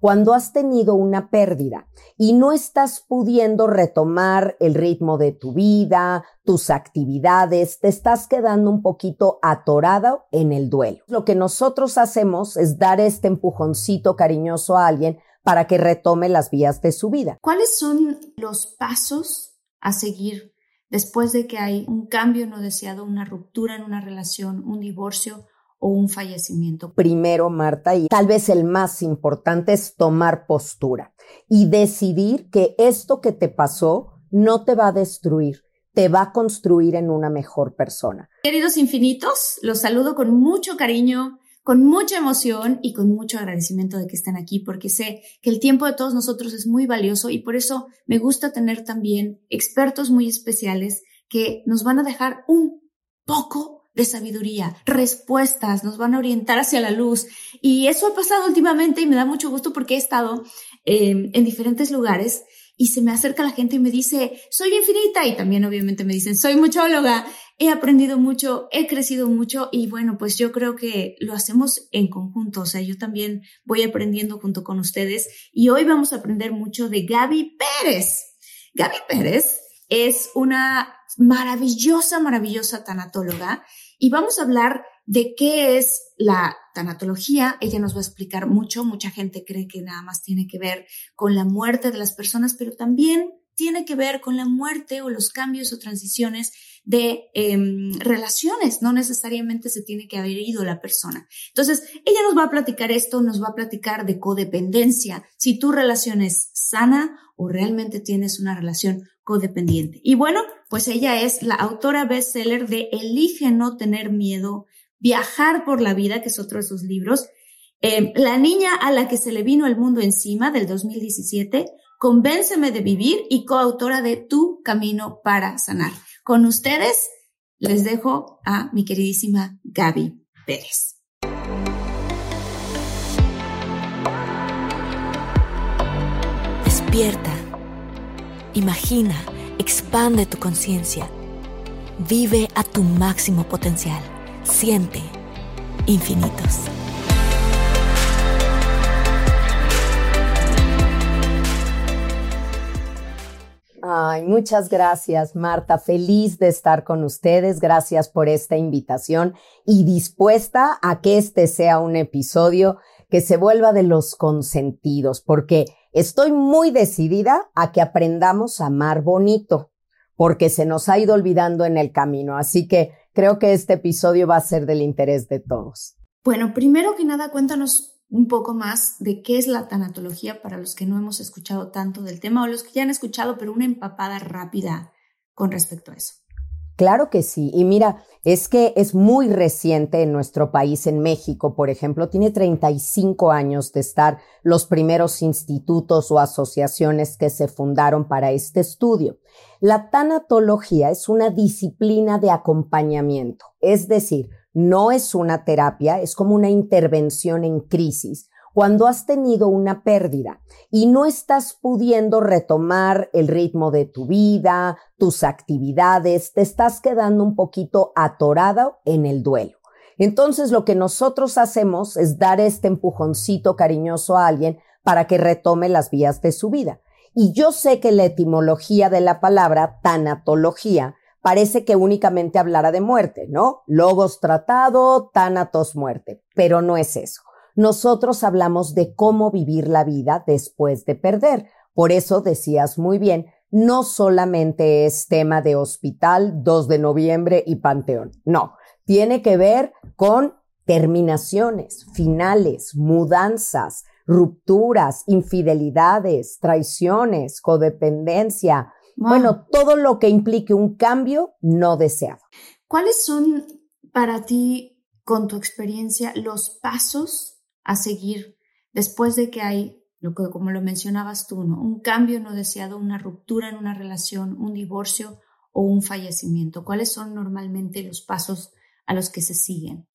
Cuando has tenido una pérdida y no estás pudiendo retomar el ritmo de tu vida, tus actividades, te estás quedando un poquito atorado en el duelo. Lo que nosotros hacemos es dar este empujoncito cariñoso a alguien para que retome las vías de su vida. ¿Cuáles son los pasos a seguir después de que hay un cambio no deseado, una ruptura en una relación, un divorcio o un fallecimiento. Primero, Marta, y tal vez el más importante es tomar postura y decidir que esto que te pasó no te va a destruir, te va a construir en una mejor persona. Queridos infinitos, los saludo con mucho cariño, con mucha emoción y con mucho agradecimiento de que estén aquí, porque sé que el tiempo de todos nosotros es muy valioso y por eso me gusta tener también expertos muy especiales que nos van a dejar un poco de sabiduría, respuestas, nos van a orientar hacia la luz. Y eso ha pasado últimamente y me da mucho gusto porque he estado eh, en diferentes lugares y se me acerca la gente y me dice, soy infinita y también obviamente me dicen, soy muchóloga, he aprendido mucho, he crecido mucho y bueno, pues yo creo que lo hacemos en conjunto, o sea, yo también voy aprendiendo junto con ustedes y hoy vamos a aprender mucho de Gaby Pérez. Gaby Pérez es una maravillosa, maravillosa tanatóloga y vamos a hablar de qué es la tanatología. Ella nos va a explicar mucho. Mucha gente cree que nada más tiene que ver con la muerte de las personas, pero también tiene que ver con la muerte o los cambios o transiciones de em, relaciones. No necesariamente se tiene que haber ido la persona. Entonces, ella nos va a platicar esto, nos va a platicar de codependencia. Si tu relación es sana o realmente tienes una relación codependiente. Y bueno, pues ella es la autora bestseller de Elige no tener miedo, Viajar por la vida, que es otro de sus libros, em, La niña a la que se le vino el mundo encima del 2017, Convénceme de vivir y coautora de Tu camino para sanar. Con ustedes les dejo a mi queridísima Gaby Pérez. Despierta. Imagina, expande tu conciencia. Vive a tu máximo potencial. Siente infinitos. Ay, muchas gracias, Marta. Feliz de estar con ustedes. Gracias por esta invitación y dispuesta a que este sea un episodio que se vuelva de los consentidos, porque estoy muy decidida a que aprendamos a amar bonito, porque se nos ha ido olvidando en el camino. Así que creo que este episodio va a ser del interés de todos. Bueno, primero que nada, cuéntanos un poco más de qué es la tanatología para los que no hemos escuchado tanto del tema o los que ya han escuchado, pero una empapada rápida con respecto a eso. Claro que sí. Y mira, es que es muy reciente en nuestro país, en México, por ejemplo, tiene 35 años de estar los primeros institutos o asociaciones que se fundaron para este estudio. La tanatología es una disciplina de acompañamiento, es decir, no es una terapia, es como una intervención en crisis. Cuando has tenido una pérdida y no estás pudiendo retomar el ritmo de tu vida, tus actividades, te estás quedando un poquito atorado en el duelo. Entonces lo que nosotros hacemos es dar este empujoncito cariñoso a alguien para que retome las vías de su vida. Y yo sé que la etimología de la palabra tanatología parece que únicamente hablara de muerte, ¿no? Logos tratado, tanatos muerte, pero no es eso. nosotros hablamos de cómo vivir la vida después de perder. Por eso decías muy bien, no solamente es tema de hospital, 2 de noviembre y panteón. No, tiene que ver con terminaciones, finales, mudanzas, rupturas, infidelidades, traiciones, codependencia. Bueno, todo lo que implique un cambio no deseado. ¿Cuáles son para ti, con tu experiencia, los pasos a seguir después de que hay, lo que, como lo mencionabas tú, ¿no? un cambio no deseado, una ruptura en una relación, un divorcio o un fallecimiento? ¿Cuáles son normalmente los pasos a los que se siguen?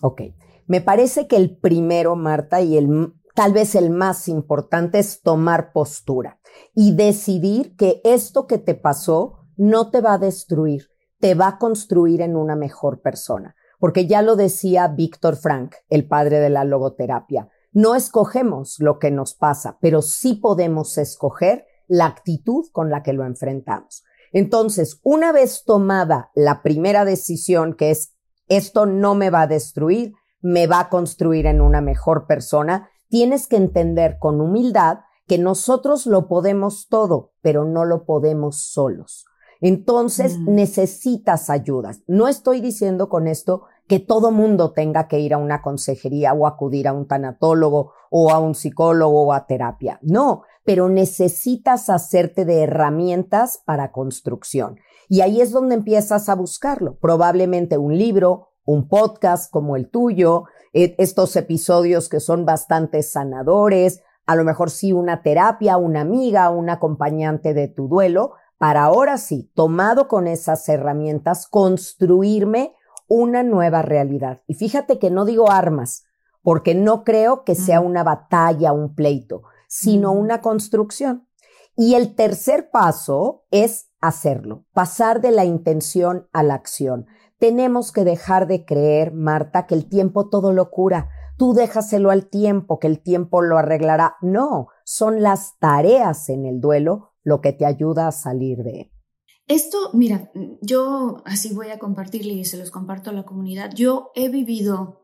Ok, me parece que el primero, Marta, y el tal vez el más importante es tomar postura y decidir que esto que te pasó no te va a destruir, te va a construir en una mejor persona. Porque ya lo decía Víctor Frank, el padre de la logoterapia, no escogemos lo que nos pasa, pero sí podemos escoger la actitud con la que lo enfrentamos. Entonces, una vez tomada la primera decisión, que es esto no me va a destruir, me va a construir en una mejor persona, tienes que entender con humildad que nosotros lo podemos todo, pero no lo podemos solos. Entonces mm. necesitas ayudas. No estoy diciendo con esto que todo mundo tenga que ir a una consejería o acudir a un tanatólogo o a un psicólogo o a terapia. No, pero necesitas hacerte de herramientas para construcción. Y ahí es donde empiezas a buscarlo. Probablemente un libro, un podcast como el tuyo, eh, estos episodios que son bastante sanadores, a lo mejor sí una terapia, una amiga, un acompañante de tu duelo, para ahora sí, tomado con esas herramientas, construirme una nueva realidad. Y fíjate que no digo armas, porque no creo que sea una batalla, un pleito, sino una construcción. Y el tercer paso es hacerlo, pasar de la intención a la acción. Tenemos que dejar de creer, Marta, que el tiempo todo lo cura. Tú déjaselo al tiempo, que el tiempo lo arreglará. No, son las tareas en el duelo lo que te ayuda a salir de él. Esto, mira, yo así voy a compartirle y se los comparto a la comunidad. Yo he vivido,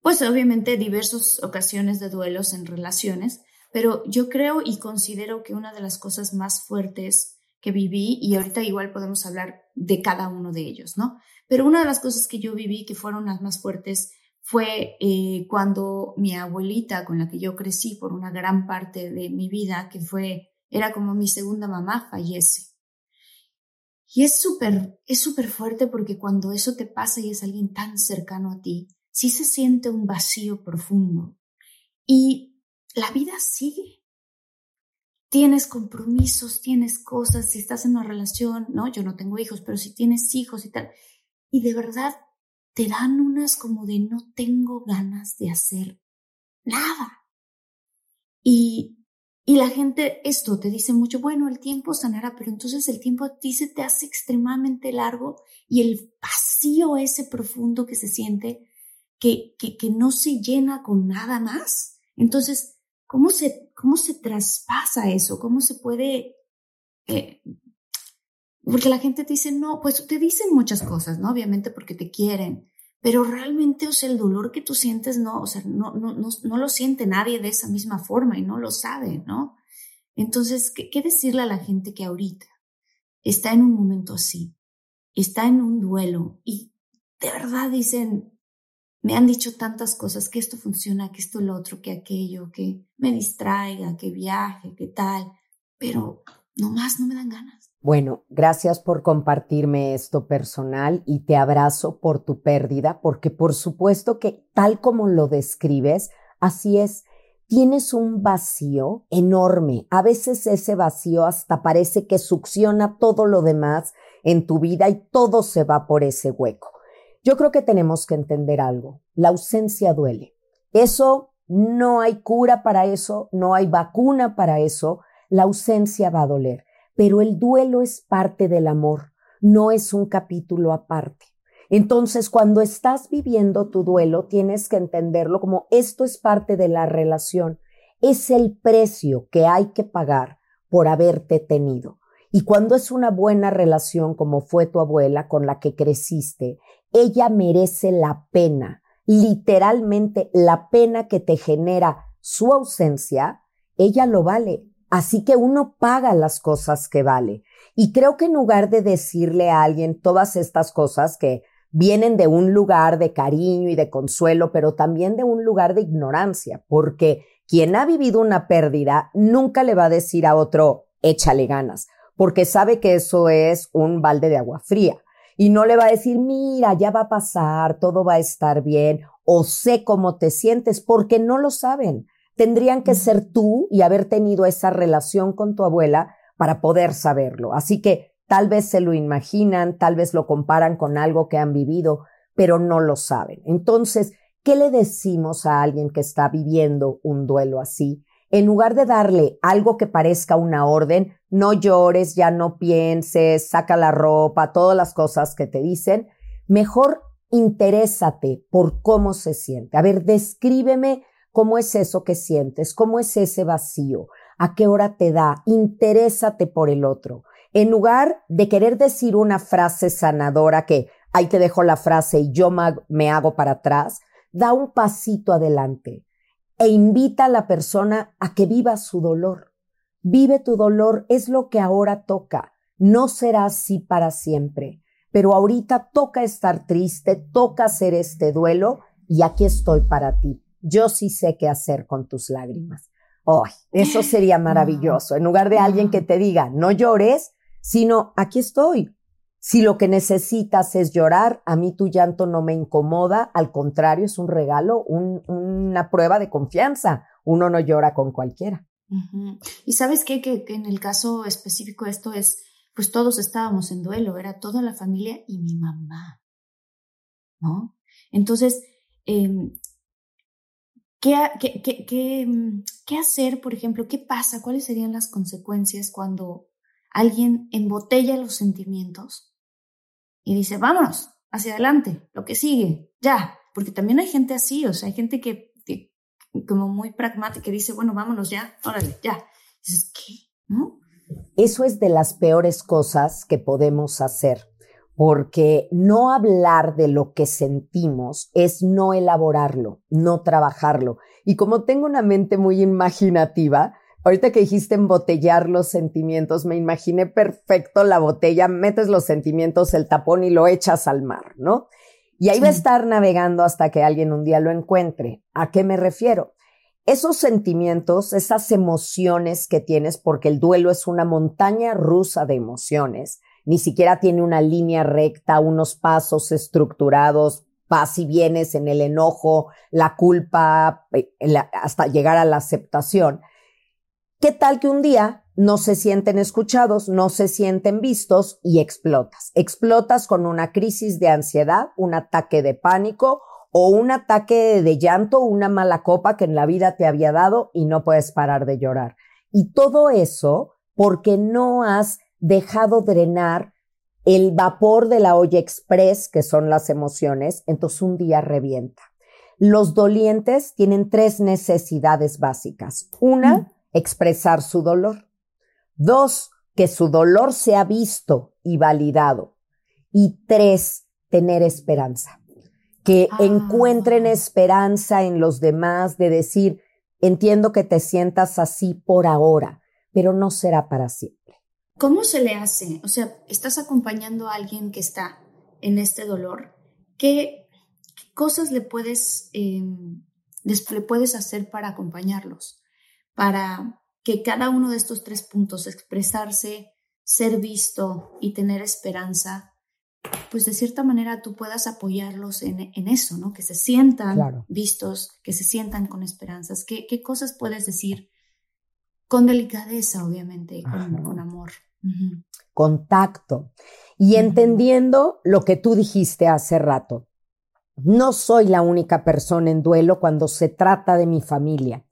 pues obviamente, diversas ocasiones de duelos en relaciones, pero yo creo y considero que una de las cosas más fuertes que viví, y ahorita igual podemos hablar de cada uno de ellos, ¿no? Pero una de las cosas que yo viví que fueron las más fuertes fue eh, cuando mi abuelita, con la que yo crecí por una gran parte de mi vida, que fue, era como mi segunda mamá, fallece. Y es súper, es súper fuerte porque cuando eso te pasa y es alguien tan cercano a ti, sí se siente un vacío profundo. Y la vida sigue. Tienes compromisos, tienes cosas, si estás en una relación, ¿no? Yo no tengo hijos, pero si tienes hijos y tal. Y de verdad te dan unas como de no tengo ganas de hacer nada. Y, y la gente, esto te dice mucho, bueno, el tiempo sanará, pero entonces el tiempo a ti se te hace extremadamente largo y el vacío ese profundo que se siente, que, que, que no se llena con nada más. Entonces, ¿Cómo se, cómo se traspasa eso? ¿Cómo se puede... Eh, porque la gente te dice, no, pues te dicen muchas cosas, ¿no? Obviamente porque te quieren, pero realmente, o sea, el dolor que tú sientes, no, o sea, no, no, no, no lo siente nadie de esa misma forma y no lo sabe, ¿no? Entonces, ¿qué, ¿qué decirle a la gente que ahorita está en un momento así, está en un duelo y de verdad dicen, me han dicho tantas cosas, que esto funciona, que esto lo otro, que aquello, que me distraiga, que viaje, que tal, pero nomás no me dan ganas. Bueno, gracias por compartirme esto personal y te abrazo por tu pérdida, porque por supuesto que tal como lo describes, así es, tienes un vacío enorme. A veces ese vacío hasta parece que succiona todo lo demás en tu vida y todo se va por ese hueco. Yo creo que tenemos que entender algo. La ausencia duele. Eso no hay cura para eso, no hay vacuna para eso. La ausencia va a doler. Pero el duelo es parte del amor, no es un capítulo aparte. Entonces, cuando estás viviendo tu duelo, tienes que entenderlo como esto es parte de la relación. Es el precio que hay que pagar por haberte tenido. Y cuando es una buena relación como fue tu abuela con la que creciste, ella merece la pena literalmente la pena que te genera su ausencia, ella lo vale. Así que uno paga las cosas que vale. Y creo que en lugar de decirle a alguien todas estas cosas que vienen de un lugar de cariño y de consuelo, pero también de un lugar de ignorancia, porque quien ha vivido una pérdida nunca le va a decir a otro, échale ganas, porque sabe que eso es un balde de agua fría. Y no le va a decir, mira, ya va a pasar, todo va a estar bien, o sé cómo te sientes, porque no lo saben. Tendrían que ser tú y haber tenido esa relación con tu abuela para poder saberlo. Así que tal vez se lo imaginan, tal vez lo comparan con algo que han vivido, pero no lo saben. Entonces, ¿qué le decimos a alguien que está viviendo un duelo así? En lugar de darle algo que parezca una orden, no llores, ya no pienses, saca la ropa, todas las cosas que te dicen, mejor interésate por cómo se siente. A ver, descríbeme cómo es eso que sientes, cómo es ese vacío, a qué hora te da, interésate por el otro. En lugar de querer decir una frase sanadora que ahí te dejo la frase y yo me hago para atrás, da un pasito adelante e invita a la persona a que viva su dolor. Vive tu dolor, es lo que ahora toca. No será así para siempre, pero ahorita toca estar triste, toca hacer este duelo y aquí estoy para ti. Yo sí sé qué hacer con tus lágrimas. Oh, eso sería maravilloso. En lugar de alguien que te diga, no llores, sino aquí estoy. Si lo que necesitas es llorar, a mí tu llanto no me incomoda, al contrario, es un regalo, una prueba de confianza. Uno no llora con cualquiera. Y sabes qué? Que, en el caso específico esto es, pues todos estábamos en duelo, era toda la familia y mi mamá, ¿no? Entonces, em, ¿qué, qué, qué, ¿qué hacer, por ejemplo? ¿Qué pasa? ¿Cuáles serían las consecuencias cuando alguien embotella los sentimientos y dice, vámonos, hacia adelante, lo que sigue, ya, porque también hay gente así, o sea, hay gente que, como muy pragmática, que dice, bueno, vámonos ya, órale, ya. dices, ¿qué? Eso es de las peores cosas que podemos hacer, porque no hablar de lo que sentimos es no elaborarlo, no trabajarlo. Y como tengo una mente muy imaginativa, Ahorita que dijiste embotellar los sentimientos, me imaginé perfecto la botella, metes los sentimientos, el tapón y lo echas al mar, ¿no? Y ahí va a estar navegando hasta que alguien un día lo encuentre. ¿A qué me refiero? Esos sentimientos, esas emociones que tienes, porque el duelo es una montaña rusa de emociones, ni siquiera tiene una línea recta, unos pasos estructurados, vas y vienes en el enojo, la culpa, eh, hasta llegar a la aceptación. ¿Qué tal que un día no se sienten escuchados, no se sienten vistos y explotas? Explotas con una crisis de ansiedad, un ataque de pánico o un ataque de llanto, una mala copa que en la vida te había dado y no puedes parar de llorar. Y todo eso porque no has dejado drenar el vapor de la olla express, que son las emociones, entonces un día revienta. Los dolientes tienen tres necesidades básicas. Una, expresar su dolor. Dos, que su dolor sea visto y validado. Y tres, tener esperanza. Que ah. encuentren esperanza en los demás de decir, entiendo que te sientas así por ahora, pero no será para siempre. ¿Cómo se le hace? O sea, estás acompañando a alguien que está en este dolor. ¿Qué, cosas le puedes, em, le puedes hacer para acompañarlos? para que cada uno de estos tres puntos, expresarse, ser visto y tener esperanza, pues de cierta manera tú puedas apoyarlos en, eso, ¿no? Que se sientan vistos, que se sientan con esperanzas. ¿Qué, qué cosas puedes decir? Con delicadeza, obviamente, con, con amor. Contacto. Y entendiendo lo que tú dijiste hace rato. No soy la única persona en duelo cuando se trata de mi familia.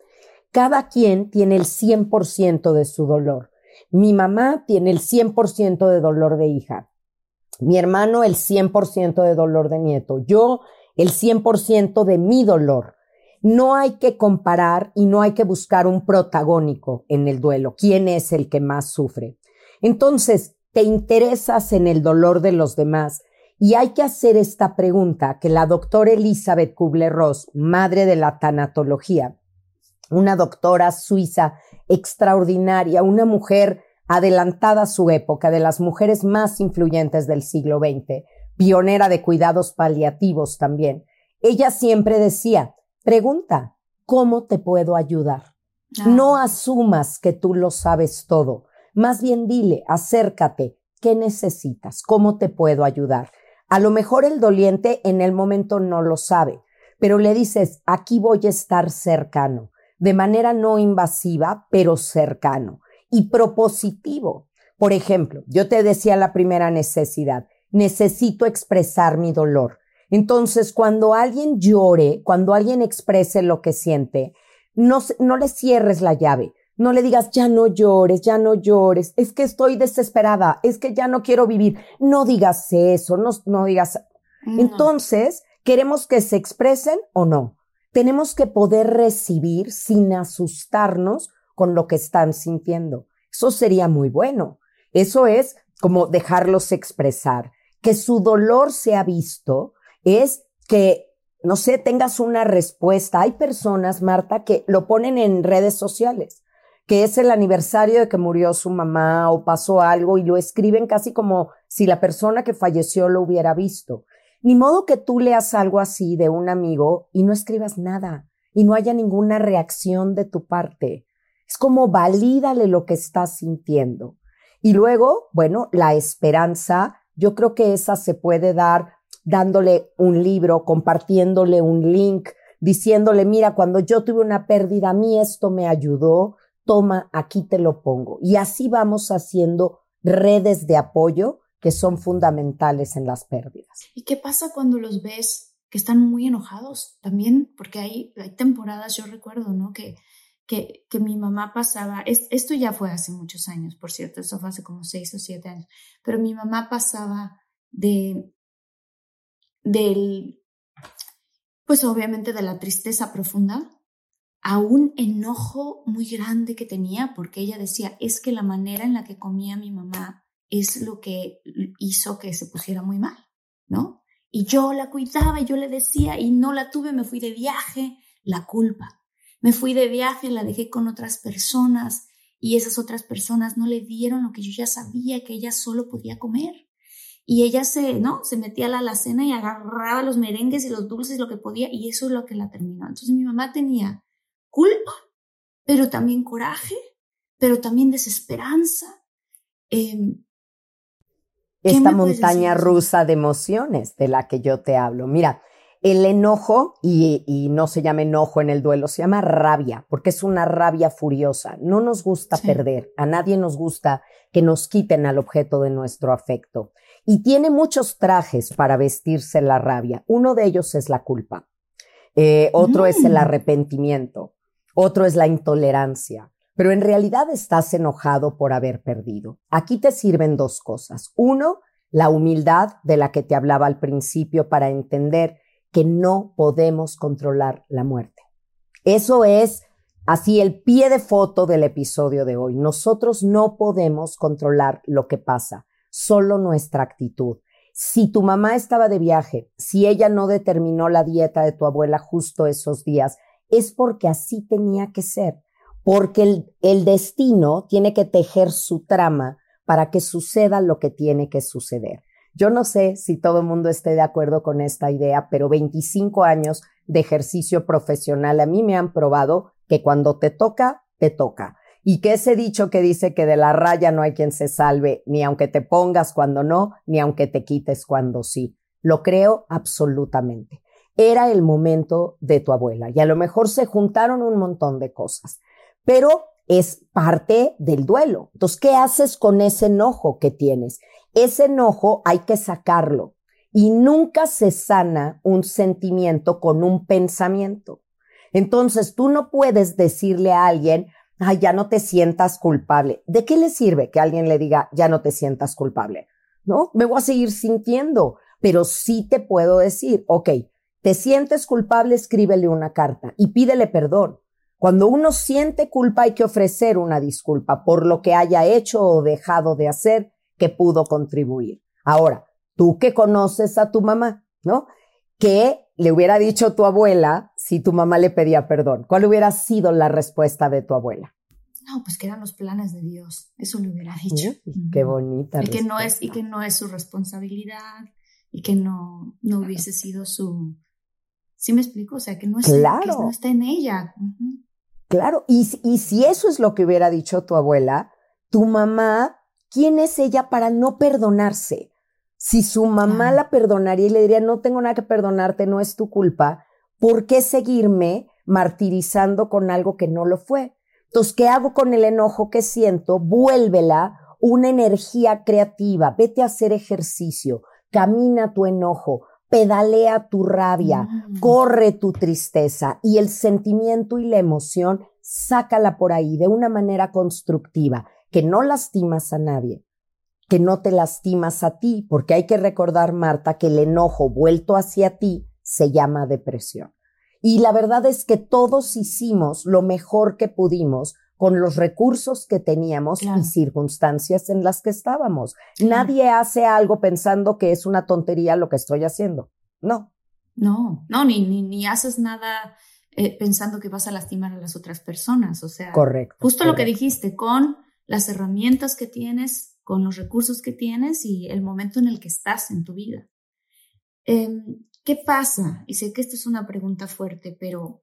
Cada quien tiene el 100% de su dolor. Mi mamá tiene el 100% de dolor de hija. Mi hermano el 100% de dolor de nieto. Yo el 100% de mi dolor. No hay que comparar y no hay que buscar un protagónico en el duelo. ¿Quién es el que más sufre? Entonces, te interesas en el dolor de los demás Y hay que hacer esta pregunta que la doctora Elizabeth Kubler-Ross, madre de la tanatología, una doctora suiza extraordinaria, una mujer adelantada a su época, de las mujeres más influyentes del siglo XX, pionera de cuidados paliativos también. Ella siempre decía, pregunta, ¿cómo te puedo ayudar? Ah. No asumas que tú lo sabes todo. Más bien dile, acércate, ¿qué necesitas? ¿Cómo te puedo ayudar? A lo mejor el doliente en el momento no lo sabe, pero le dices, aquí voy a estar cercano, de manera no invasiva, pero cercano y propositivo. Por ejemplo, yo te decía la primera necesidad, necesito expresar mi dolor. Entonces, cuando alguien llore, cuando alguien exprese lo que siente, no, no le cierres la llave. No le digas, ya no llores, ya no llores, es que estoy desesperada, es que ya no quiero vivir. No digas eso, no, no digas. Entonces, ¿queremos que se expresen o no? Tenemos que poder recibir sin asustarnos con lo que están sintiendo. Eso sería muy bueno. Eso es como dejarlos expresar. Que su dolor sea visto es que, no sé, tengas una respuesta. Hay personas, Marta, que lo ponen en redes sociales que es el aniversario de que murió su mamá o pasó algo y lo escriben casi como si la persona que falleció lo hubiera visto. Ni modo que tú leas algo así de un amigo y no escribas nada y no haya ninguna reacción de tu parte. Es como valídale lo que estás sintiendo. Y luego, bueno, la esperanza, yo creo que esa se puede dar dándole un libro, compartiéndole un link, diciéndole, mira, cuando yo tuve una pérdida, a mí esto me ayudó, toma, aquí te lo pongo. Y así vamos haciendo redes de apoyo que son fundamentales en las pérdidas. ¿Y qué pasa cuando los ves que están muy enojados también? Porque hay, hay temporadas, yo recuerdo, ¿no? Que, que, que mi mamá pasaba, esto ya fue hace muchos años, por cierto, eso fue hace como seis o siete años, pero mi mamá pasaba de, del, pues obviamente de la tristeza profunda a un enojo muy grande que tenía porque ella decía, es que la manera en la que comía mi mamá es lo que hizo que se pusiera muy mal, ¿no? Y yo la cuidaba y yo le decía, y no la tuve, me fui de viaje, la culpa. Me fui de viaje, la dejé con otras personas y esas otras personas no le dieron lo que yo ya sabía que ella solo podía comer. Y ella se, ¿no? Se metía a la alacena y agarraba los merengues y los dulces, lo que podía, y eso es lo que la terminó. Entonces mi mamá tenía culpa, pero también coraje, pero también desesperanza. Em, Esta montaña rusa de emociones de la que yo te hablo. Mira, el enojo, y, no se llama enojo en el duelo, se llama rabia, porque es una rabia furiosa. No nos gusta perder, a nadie nos gusta que nos quiten al objeto de nuestro afecto. Y tiene muchos trajes para vestirse la rabia. Uno de ellos es la culpa. Eh, otro es el mm. arrepentimiento otro es la intolerancia, pero en realidad estás enojado por haber perdido. Aquí te sirven dos cosas. Uno, la humildad de la que te hablaba al principio para entender que no podemos controlar la muerte. Eso es así el pie de foto del episodio de hoy. Nosotros no podemos controlar lo que pasa, solo nuestra actitud. Si tu mamá estaba de viaje, si ella no determinó la dieta de tu abuela justo esos días, es porque así tenía que ser, porque el, destino tiene que tejer su trama para que suceda lo que tiene que suceder. Yo no sé si todo el mundo esté de acuerdo con esta idea, pero 25 años de ejercicio profesional a mí me han probado que cuando te toca, te toca. Y que ese dicho que dice que de la raya no hay quien se salve, ni aunque te pongas cuando no, ni aunque te quites cuando sí. Lo creo absolutamente era el momento de tu abuela y a lo mejor se juntaron un montón de cosas, pero es parte del duelo. Entonces, ¿qué haces con ese enojo que tienes? Ese enojo hay que sacarlo y nunca se sana un sentimiento con un pensamiento. Entonces, tú no puedes decirle a alguien, ay, ya no te sientas culpable. ¿De qué le sirve que alguien le diga, ya no te sientas culpable? ¿No? Me voy a seguir sintiendo, pero sí te puedo decir, ok, te sientes culpable, escríbele una carta y pídele perdón. Cuando uno siente culpa hay que ofrecer una disculpa por lo que haya hecho o dejado de hacer que pudo contribuir. Ahora, tú que conoces a tu mamá, ¿no? ¿Qué le hubiera dicho tu abuela si tu mamá le pedía perdón? ¿Cuál hubiera sido la respuesta de tu abuela? No, pues que eran los planes de Dios. Eso le hubiera dicho. qué bonita. Y que no es y que no es su responsabilidad y que no no hubiese sido su. ¿Sí me explico? O sea, que no es claro. que no está en ella. Claro. Y, y si eso es lo que hubiera dicho tu abuela, tu mamá, ¿quién es ella para no perdonarse? Si su mamá la perdonaría y le diría, no tengo nada que perdonarte, no es tu culpa, ¿por qué seguirme martirizando con algo que no lo fue? Entonces, ¿qué hago con el enojo que siento? Vuélvela una energía creativa, vete a hacer ejercicio, camina tu enojo, pedalea tu rabia, mm. corre tu tristeza y el sentimiento y la emoción, sácala por ahí de una manera constructiva, que no lastimas a nadie, que no te lastimas a ti, porque hay que recordar, Marta, que el enojo vuelto hacia ti se llama depresión. Y la verdad es que todos hicimos lo mejor que pudimos con los recursos que teníamos y circunstancias en las que estábamos. Nadie hace algo pensando que es una tontería lo que estoy haciendo. No. No, no, ni, ni, ni haces nada eh, pensando que vas a lastimar a las otras personas. O sea, correcto. Justo lo que dijiste, con las herramientas que tienes, con los recursos que tienes y el momento en el que estás en tu vida. Eh, ¿Qué pasa? Y sé que esta es una pregunta fuerte, pero...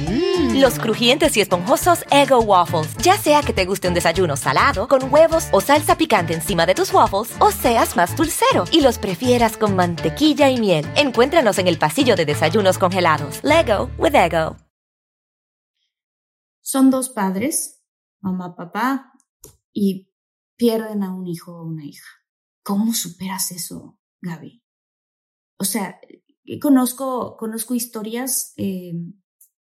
Mm. Los crujientes y esponjosos Ego Waffles. Ya sea que te guste un desayuno salado, con huevos o salsa picante encima de tus waffles, o seas más dulcero y los prefieras con mantequilla y miel. Encuéntranos en el pasillo de desayunos congelados. Lego with Ego. Son dos padres, mamá, papá, y pierden a un hijo o una hija. ¿Cómo superas eso, Gaby? O sea, conozco, conozco historias eh,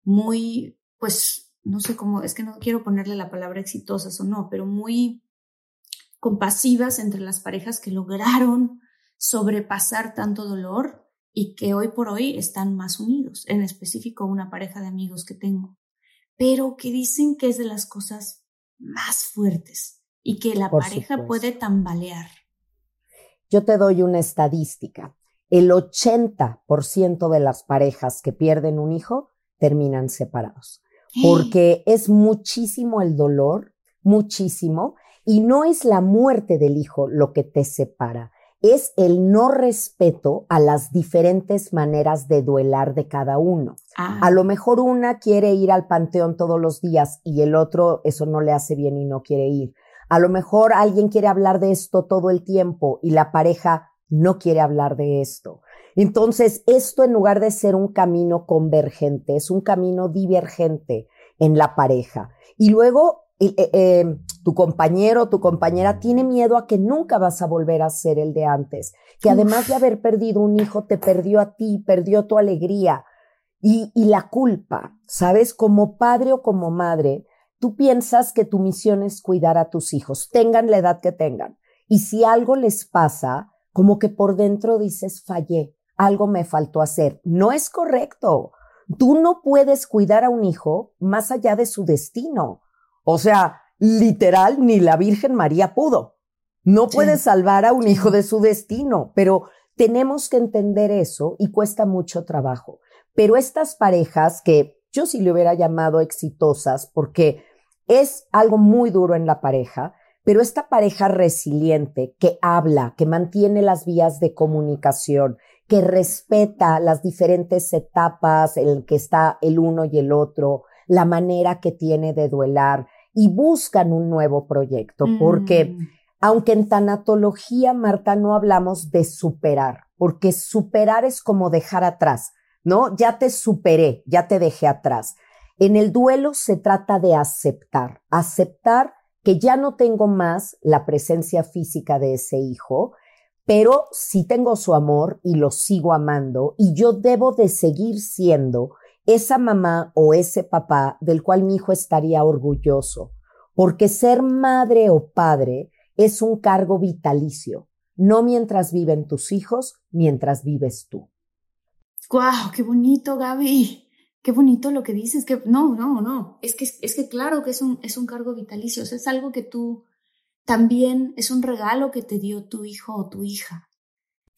muy, pues, no sé cómo, es que no quiero ponerle la palabra exitosas o no, pero muy compasivas entre las parejas que lograron sobrepasar tanto dolor y que hoy por hoy están más unidos, en específico una pareja de amigos que tengo, pero que dicen que es de las cosas más fuertes y que la pareja puede tambalear. Yo te doy una estadística. El 80% de las parejas que pierden un hijo terminan separados. Porque es muchísimo el dolor, muchísimo, y no es la muerte del hijo lo que te separa, es el no respeto a las diferentes maneras de duelar de cada uno. Ah. A lo mejor una quiere ir al panteón todos los días y el otro eso no le hace bien y no quiere ir. A lo mejor alguien quiere hablar de esto todo el tiempo y la pareja no quiere hablar de esto. Entonces, esto en lugar de ser un camino convergente, es un camino divergente en la pareja. Y luego, eh, eh, tu compañero o tu compañera tiene miedo a que nunca vas a volver a ser el de antes, que además de haber perdido un hijo, te perdió a ti, perdió tu alegría y, y la culpa, ¿sabes? Como padre o como madre, tú piensas que tu misión es cuidar a tus hijos, tengan la edad que tengan. Y si algo les pasa, como que por dentro dices, fallé, algo me faltó hacer. No es correcto. Tú no puedes cuidar a un hijo más allá de su destino. O sea, literal, ni la Virgen María pudo. No puedes salvar a un hijo de su destino, pero tenemos que entender eso y cuesta mucho trabajo. Pero estas parejas que yo sí le hubiera llamado exitosas porque es algo muy duro en la pareja, pero esta pareja resiliente que habla, que mantiene las vías de comunicación, que respeta las diferentes etapas en que está el uno y el otro, la manera que tiene de duelar y buscan un nuevo proyecto, porque mm. Aunque en tanatología, Marta, no hablamos de superar, porque superar es como dejar atrás, ¿no? Ya te superé, ya te dejé atrás. En el duelo se trata de aceptar, aceptar que ya no tengo más la presencia física de ese hijo, pero sí tengo su amor y lo sigo amando y yo debo de seguir siendo esa mamá o ese papá del cual mi hijo estaría orgulloso, porque ser madre o padre es un cargo vitalicio, no mientras viven tus hijos, mientras vives tú. ¡Guau! ¡Qué bonito, Gaby! Qué bonito lo que dices, que no, no, no, es que, es que claro que es un, es un cargo vitalicio, es algo que tú también, es un regalo que te dio tu hijo o tu hija.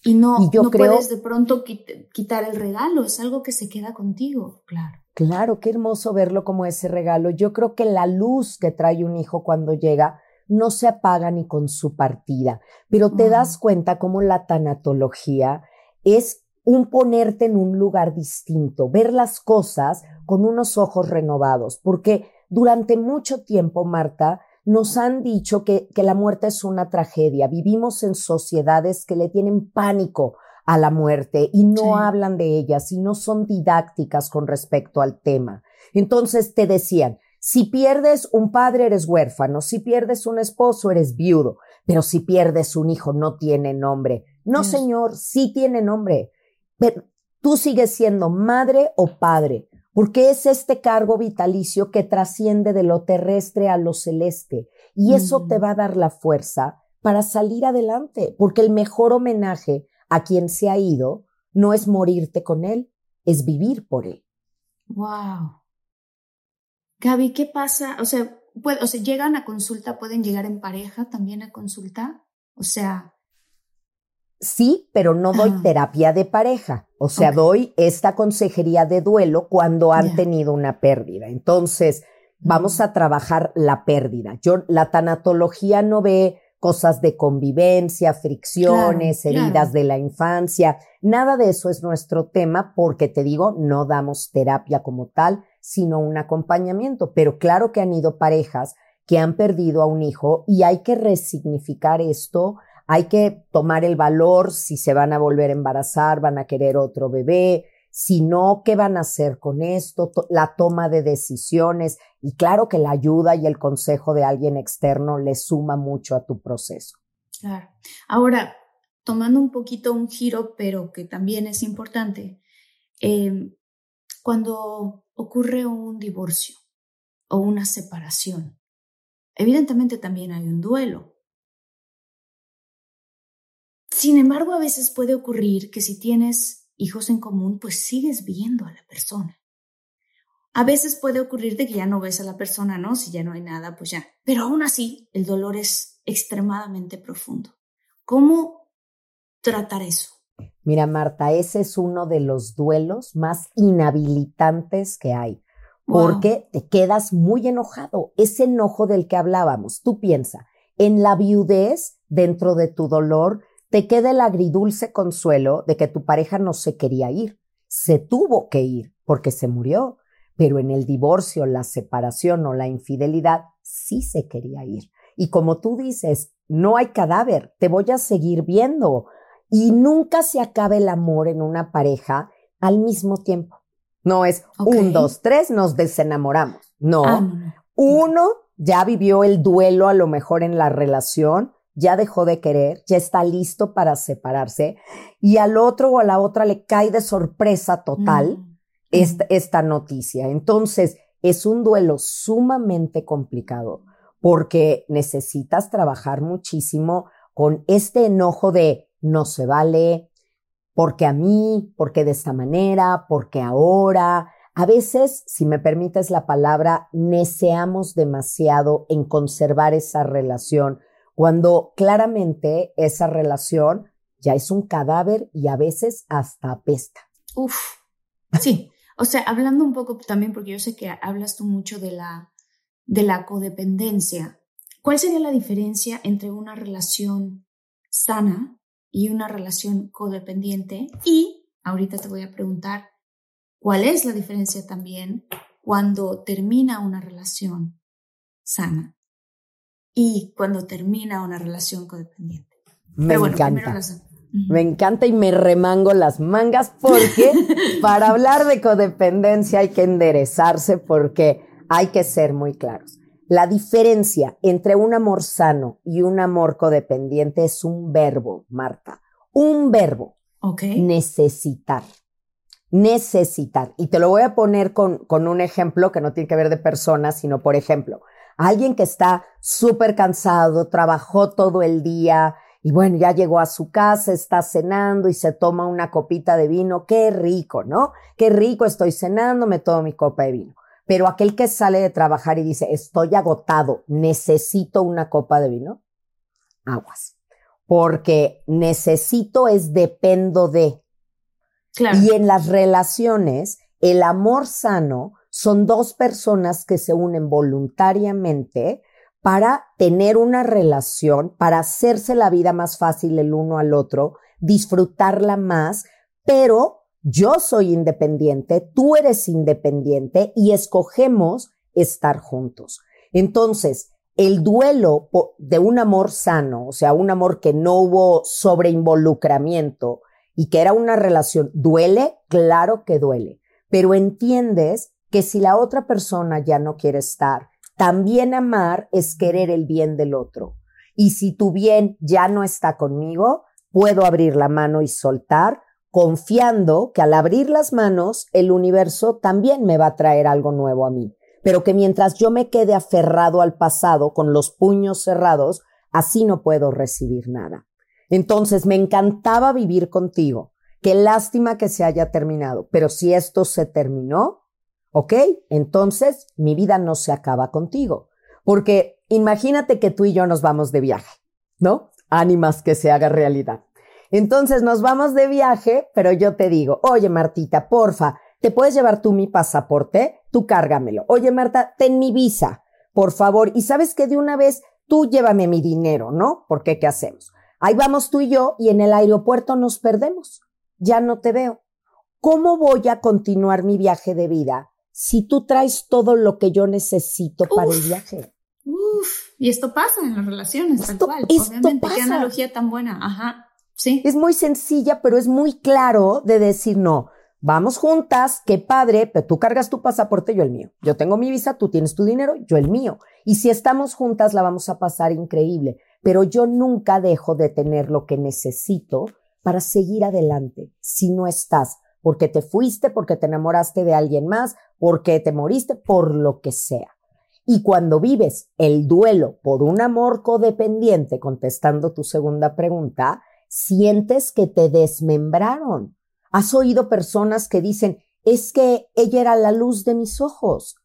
Y no, no puedes de pronto quitar el regalo, es algo que se queda contigo, claro. Claro, qué hermoso verlo como ese regalo. Yo creo que la luz que trae un hijo cuando llega no se apaga ni con su partida, pero te das cuenta cómo la tanatología es un ponerte en un lugar distinto, ver las cosas con unos ojos renovados, porque durante mucho tiempo, Marta, nos han dicho que, que, la muerte es una tragedia. Vivimos en sociedades que le tienen pánico a la muerte y no hablan de ellas y no son didácticas con respecto al tema. Entonces te decían, si pierdes un padre eres huérfano, si pierdes un esposo eres viudo, pero si pierdes un hijo no tiene nombre. No, señor, sí tiene nombre. Pero tú sigues siendo madre o padre, porque es este cargo vitalicio que trasciende de lo terrestre a lo celeste. Y eso te va a dar la fuerza para salir adelante, porque el mejor homenaje a quien se ha ido no es morirte con él, es vivir por él. Wow. Gaby, ¿qué pasa? O sea, o sea, llegan a consulta, pueden llegar en pareja también a consulta. O sea, Sí, pero no doy terapia de pareja. O sea, doy esta consejería de duelo cuando han tenido una pérdida. Entonces, vamos mm. a trabajar la pérdida. Yo, la tanatología no ve cosas de convivencia, fricciones, heridas de la infancia. Nada de eso es nuestro tema porque te digo, no damos terapia como tal, sino un acompañamiento. Pero claro que han ido parejas que han perdido a un hijo y hay que resignificar esto hay que tomar el valor si se van a volver a embarazar, van a querer otro bebé, si no, ¿qué van a hacer con esto? La toma de decisiones. Y claro que la ayuda y el consejo de alguien externo le suma mucho a tu proceso. Claro. Ahora, tomando un poquito un giro, pero que también es importante, em, cuando ocurre un divorcio o una separación, evidentemente también hay un duelo. Sin embargo, a veces puede ocurrir que si tienes hijos en común, pues sigues viendo a la persona. A veces puede ocurrir de que ya no ves a la persona, ¿no? Si ya no hay nada, pues ya. Pero aún así, el dolor es extremadamente profundo. ¿Cómo tratar eso? Mira, Marta, ese es uno de los duelos más inhabilitantes que hay, porque te quedas muy enojado. Ese enojo del que hablábamos, tú piensa, en la viudez, dentro de tu dolor, te queda el agridulce consuelo de que tu pareja no se quería ir. Se tuvo que ir porque se murió, pero en el divorcio, la separación o la infidelidad sí se quería ir. Y como tú dices, no hay cadáver, te voy a seguir viendo. Y nunca se acaba el amor en una pareja al mismo tiempo. No es un, dos, tres, nos desenamoramos. no. Ah, Uno ya vivió el duelo a lo mejor en la relación ya dejó de querer, ya está listo para separarse y al otro o a la otra le cae de sorpresa total mm. esta, noticia. Entonces, es un duelo sumamente complicado porque necesitas trabajar muchísimo con este enojo de no se vale, porque a mí, porque de esta manera, porque ahora. A veces, si me permites la palabra, neceamos demasiado en conservar esa relación cuando claramente esa relación ya es un cadáver y a veces hasta apesta. Uf, sí. O sea, hablando un poco también, porque yo sé que hablas tú mucho de la, de la codependencia, ¿cuál sería la diferencia entre una relación sana y una relación codependiente? Y ahorita te voy a preguntar, ¿cuál es la diferencia también cuando termina una relación sana y cuando termina una relación codependiente. Me encanta. Me encanta y me remango las mangas porque para hablar de codependencia hay que enderezarse porque hay que ser muy claros. La diferencia entre un amor sano y un amor codependiente es un verbo, Marta. Un verbo. Ok. Necesitar. Necesitar. Y te lo voy a poner con, con un ejemplo que no tiene que ver de personas, sino por ejemplo, alguien que está súper cansado, trabajó todo el día y bueno, ya llegó a su casa, está cenando y se toma una copita de vino. Qué rico, ¿no? Qué rico estoy cenando, me tomo mi copa de vino. Pero aquel que sale de trabajar y dice, estoy agotado, necesito una copa de vino, aguas. Porque necesito es dependo de. Y en las relaciones, el amor sano son dos personas que se unen voluntariamente para tener una relación, para hacerse la vida más fácil el uno al otro, disfrutarla más, pero yo soy independiente, tú eres independiente y escogemos estar juntos. Entonces, el duelo de un amor sano, o sea, un amor que no hubo sobreinvolucramiento y que era una relación, duele, claro que duele, pero entiendes que si la otra persona ya no quiere estar, también amar es querer el bien del otro. Y si tu bien ya no está conmigo, puedo abrir la mano y soltar confiando que al abrir las manos, el universo también me va a traer algo nuevo a mí, pero que mientras yo me quede aferrado al pasado con los puños cerrados, así no puedo recibir nada. Entonces, me encantaba vivir contigo. Qué lástima que se haya terminado, pero si esto se terminó, ¿ok? Entonces, mi vida no se acaba contigo. Porque imagínate que tú y yo nos vamos de viaje, ¿no? Ánimas que se haga realidad. Entonces nos vamos de viaje, pero yo te digo, oye Martita, porfa, ¿te puedes llevar tú mi pasaporte? Tú cárgamelo. Oye Marta, ten mi visa, por favor. Y sabes que de una vez tú llévame mi dinero, ¿no? Porque ¿qué hacemos? Ahí vamos tú y yo y en el aeropuerto nos perdemos. Ya no te veo. ¿Cómo voy a continuar mi viaje de vida si tú traes todo lo que yo necesito para el viaje? Uf, y esto pasa en las relaciones, tal cual. Obviamente, qué analogía tan buena. Ajá. Sí. Es muy sencilla, pero es muy claro de decir no. Vamos juntas, qué padre, pero tú cargas tu pasaporte, yo el mío. Yo tengo mi visa, tú tienes tu dinero, yo el mío. Y si estamos juntas, la vamos a pasar increíble. Pero yo nunca dejo de tener lo que necesito para seguir adelante. Si no estás, porque te fuiste, porque te enamoraste de alguien más, porque te moriste, por lo que sea. Y cuando vives el duelo por un amor codependiente, contestando tu segunda pregunta, sientes que te desmembraron. Has oído personas que dicen, es que ella era la luz de mis ojos.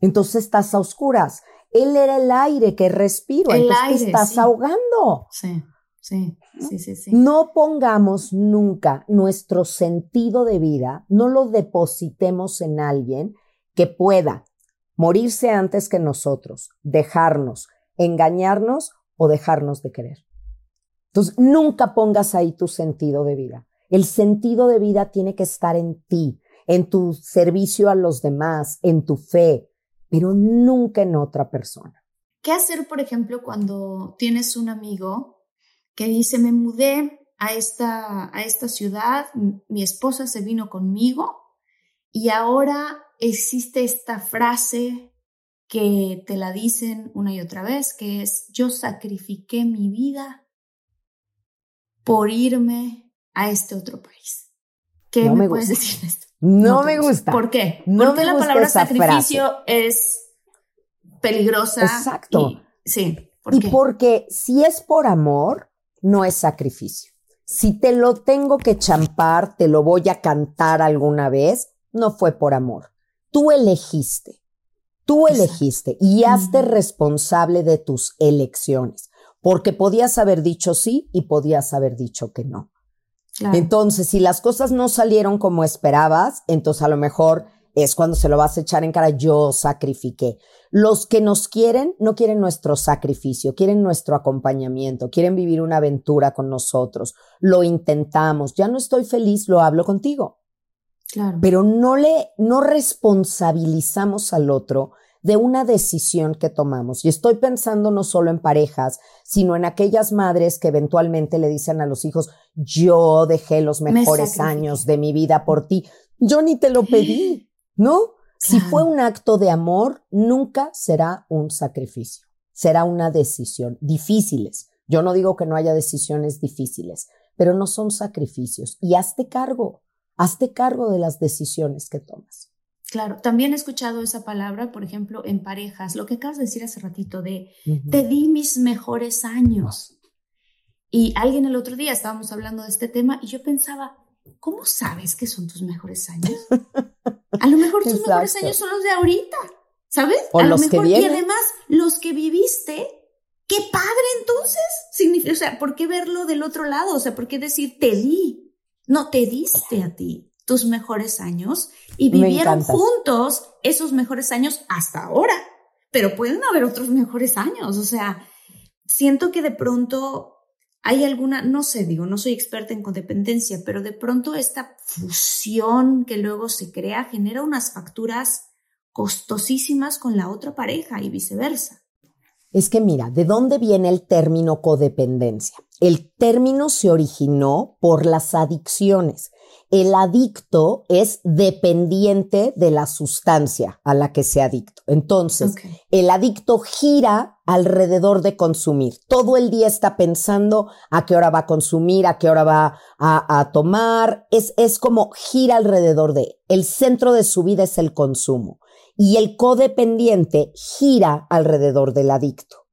Entonces estás a oscuras. Él era el aire que respiro. El entonces te estás ahogando. Sí, sí, sí, sí, sí. No pongamos nunca nuestro sentido de vida, no lo depositemos en alguien que pueda morirse antes que nosotros, dejarnos, engañarnos o dejarnos de querer. Entonces, nunca pongas ahí tu sentido de vida. El sentido de vida tiene que estar en ti, en tu servicio a los demás, en tu fe, pero nunca en otra persona. ¿Qué hacer, por ejemplo, cuando tienes un amigo que dice, me mudé a esta, a esta ciudad, mi esposa se vino conmigo y ahora existe esta frase que te la dicen una y otra vez, que es, yo sacrifiqué mi vida por irme a este otro país. ¿Qué me, puedes decir de esto? No, me gusta. ¿Por qué? No Porque la palabra sacrificio es peligrosa. Exacto. sí. y porque si es por amor, no es sacrificio. Si te lo tengo que champar, te lo voy a cantar alguna vez, no fue por amor. Tú elegiste. Tú elegiste y hazte responsable de tus elecciones porque podías haber dicho sí y podías haber dicho que no. Entonces, si las cosas no salieron como esperabas, entonces a lo mejor es cuando se lo vas a echar en cara, yo sacrifiqué. Los que nos quieren no quieren nuestro sacrificio, quieren nuestro acompañamiento, quieren vivir una aventura con nosotros. Lo intentamos, ya no estoy feliz, lo hablo contigo. Claro. Pero no le, no responsabilizamos al otro de una decisión que tomamos. Y estoy pensando no solo en parejas, sino en aquellas madres que eventualmente le dicen a los hijos, yo dejé los mejores años de mi vida por ti. Yo ni te lo pedí, ¿no? Si fue un acto de amor, nunca será un sacrificio, será una decisión. Difíciles. Yo no digo que no haya decisiones difíciles, pero no son sacrificios. Y hazte cargo, hazte cargo de las decisiones que tomas. Claro, también he escuchado esa palabra, por ejemplo, en parejas, lo que acabas de decir hace ratito de te di mis mejores años. Y alguien el otro día estábamos hablando de este tema y yo pensaba, ¿cómo sabes que son tus mejores años? A lo mejor tus mejores años son los de ahorita, ¿sabes? O a los lo mejor, que y además, los que viviste, qué padre entonces. Significa, o sea, ¿por qué verlo del otro lado? O sea, ¿por qué decir te di? No, te diste a ti tus mejores años y vivieron juntos esos mejores años hasta ahora. Pero pueden haber otros mejores años. O sea, siento que de pronto hay alguna, no sé, digo, no soy experta en codependencia, pero de pronto esta fusión que luego se crea genera unas facturas costosísimas con la otra pareja y viceversa. Es que mira, ¿de dónde viene el término codependencia? El término se originó por las adicciones. El adicto es dependiente de la sustancia a la que se adicto. Entonces, el adicto gira alrededor de consumir. Todo el día está pensando a qué hora va a consumir, a qué hora va a, a tomar. Es, es como gira alrededor de. El centro de su vida es el consumo. Y el codependiente gira alrededor del adicto.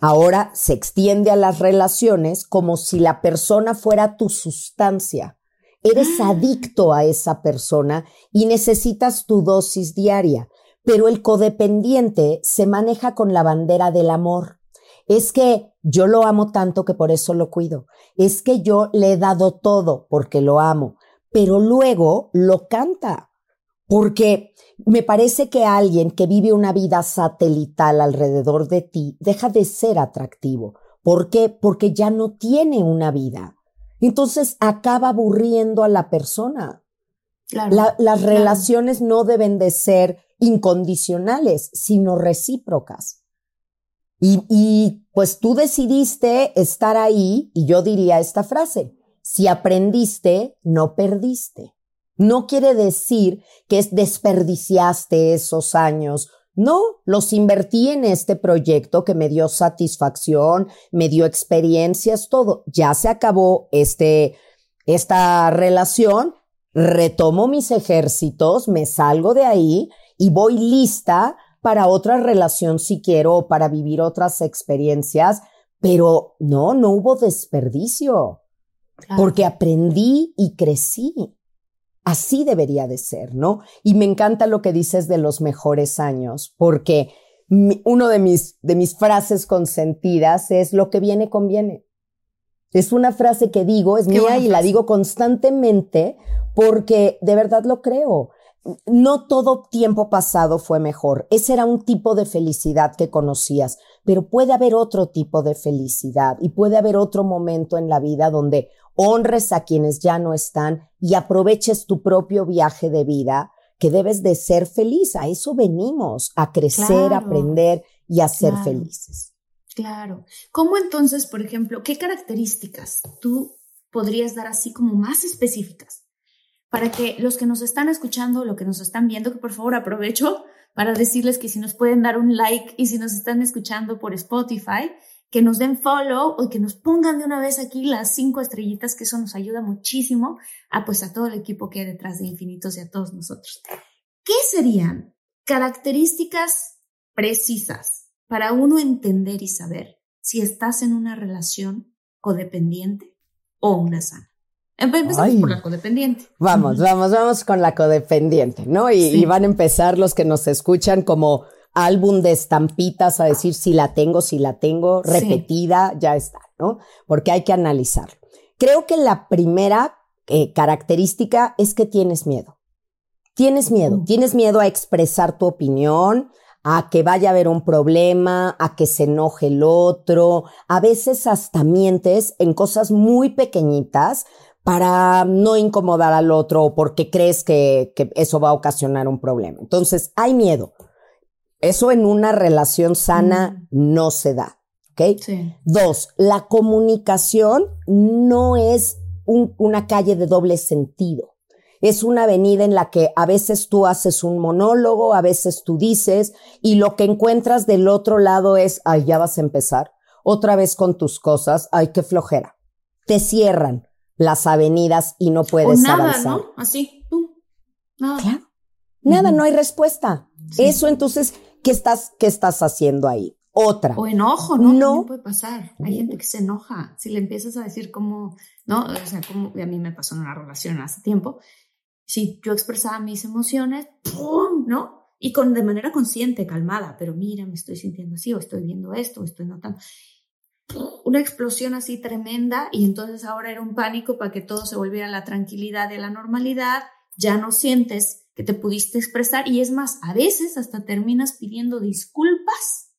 Ahora se extiende a las relaciones como si la persona fuera tu sustancia. Eres ah. adicto a esa persona y necesitas tu dosis diaria, pero el codependiente se maneja con la bandera del amor. Es que yo lo amo tanto que por eso lo cuido. Es que yo le he dado todo porque lo amo, pero luego lo canta porque me parece que alguien que vive una vida satelital alrededor de ti deja de ser atractivo. ¿Por qué? Porque ya no tiene una vida. Entonces acaba aburriendo a la persona. las relaciones no deben de ser incondicionales, sino recíprocas. Y, y pues tú decidiste estar ahí y yo diría esta frase, si aprendiste, no perdiste. No quiere decir que desperdiciaste esos años. No, los invertí en este proyecto que me dio satisfacción, me dio experiencias, todo. Ya se acabó este, esta relación, retomo mis ejércitos, me salgo de ahí y voy lista para otra relación si quiero, para vivir otras experiencias, pero no, no hubo desperdicio, porque aprendí y crecí. Así debería de ser, ¿no? Y me encanta lo que dices de los mejores años, porque uno de mis, de mis frases consentidas es lo que viene conviene. Es una frase que digo, es mía y la digo constantemente porque de verdad lo creo. No todo tiempo pasado fue mejor. Ese era un tipo de felicidad que conocías, pero puede haber otro tipo de felicidad y puede haber otro momento en la vida donde honres a quienes ya no están y aproveches tu propio viaje de vida, que debes de ser feliz. A eso venimos, a crecer, a aprender y a ser felices. Claro. ¿Cómo entonces, por ejemplo, qué características tú podrías dar así como más específicas para que los que nos están escuchando, lo que nos están viendo, que por favor aprovecho para decirles que si nos pueden dar un like y si nos están escuchando por Spotify, que nos den follow o que nos pongan de una vez aquí las cinco estrellitas, que eso nos ayuda muchísimo a pues a todo el equipo que hay detrás de Infinitos y a todos nosotros. ¿Qué serían características precisas para uno entender y saber si estás en una relación codependiente o una sana? Empezamos por la codependiente. Vamos, vamos, vamos con la codependiente, ¿no? y van a empezar los que nos escuchan como álbum de estampitas a decir si la tengo, si la tengo, repetida, ya está, ¿no? Porque hay que analizarlo. Creo que la primera eh, característica es que tienes miedo. Tienes miedo, mm. tienes miedo a expresar tu opinión, a que vaya a haber un problema, a que se enoje el otro, a veces hasta mientes en cosas muy pequeñitas para no incomodar al otro o porque crees que, que eso va a ocasionar un problema. Entonces, hay miedo. Eso en una relación sana no se da. ¿Ok? Sí. Dos, la comunicación no es un- una calle de doble sentido. Es una avenida en la que a veces tú haces un monólogo, a veces tú dices, y lo que encuentras del otro lado es, ay, ya vas a empezar, otra vez con tus cosas, ay, qué flojera. Te cierran las avenidas y no O puedes nada, avanzar. ¿no? Así, pum. Nada. Claro. Nada, no hay respuesta. Sí. Eso entonces, ¿qué estás, qué estás haciendo ahí? Otra. O enojo, ¿no? No. Puede pasar. Hay gente que se enoja. Si le empiezas a decir cómo, ¿no? O sea, como a mí me pasó en una relación hace tiempo. Si yo expresaba mis emociones, ¡pum! ¿no? Y con, de manera consciente, calmada, pero mira, me estoy sintiendo así, o estoy viendo esto, o estoy notando. Una explosión así tremenda, y entonces ahora era un pánico para que todo se volviera a la tranquilidad y a la normalidad. Ya no sientes que te pudiste expresar, y es más, a veces hasta terminas pidiendo disculpas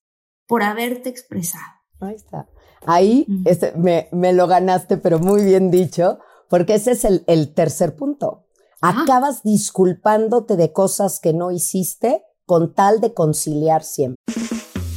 por haberte expresado. Ahí está. Ahí este, me, me lo ganaste, pero muy bien dicho, porque ese es el, el tercer punto. Ah. Acabas disculpándote de cosas que no hiciste con tal de conciliar siempre.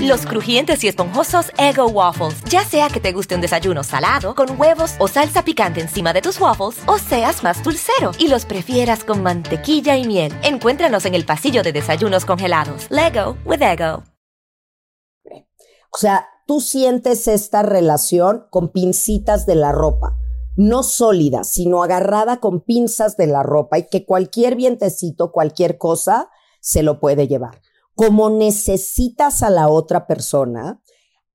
Los crujientes y esponjosos Ego Waffles. Ya sea que te guste un desayuno salado, con huevos o salsa picante encima de tus waffles, o seas más dulcero y los prefieras con mantequilla y miel. Encuéntranos en el pasillo de desayunos congelados. Lego with Ego. O sea, tú sientes esta relación con pincitas de la ropa, no sólida, sino agarrada con pinzas de la ropa y que cualquier vientecito, cualquier cosa, se lo puede llevar. Como necesitas a la otra persona,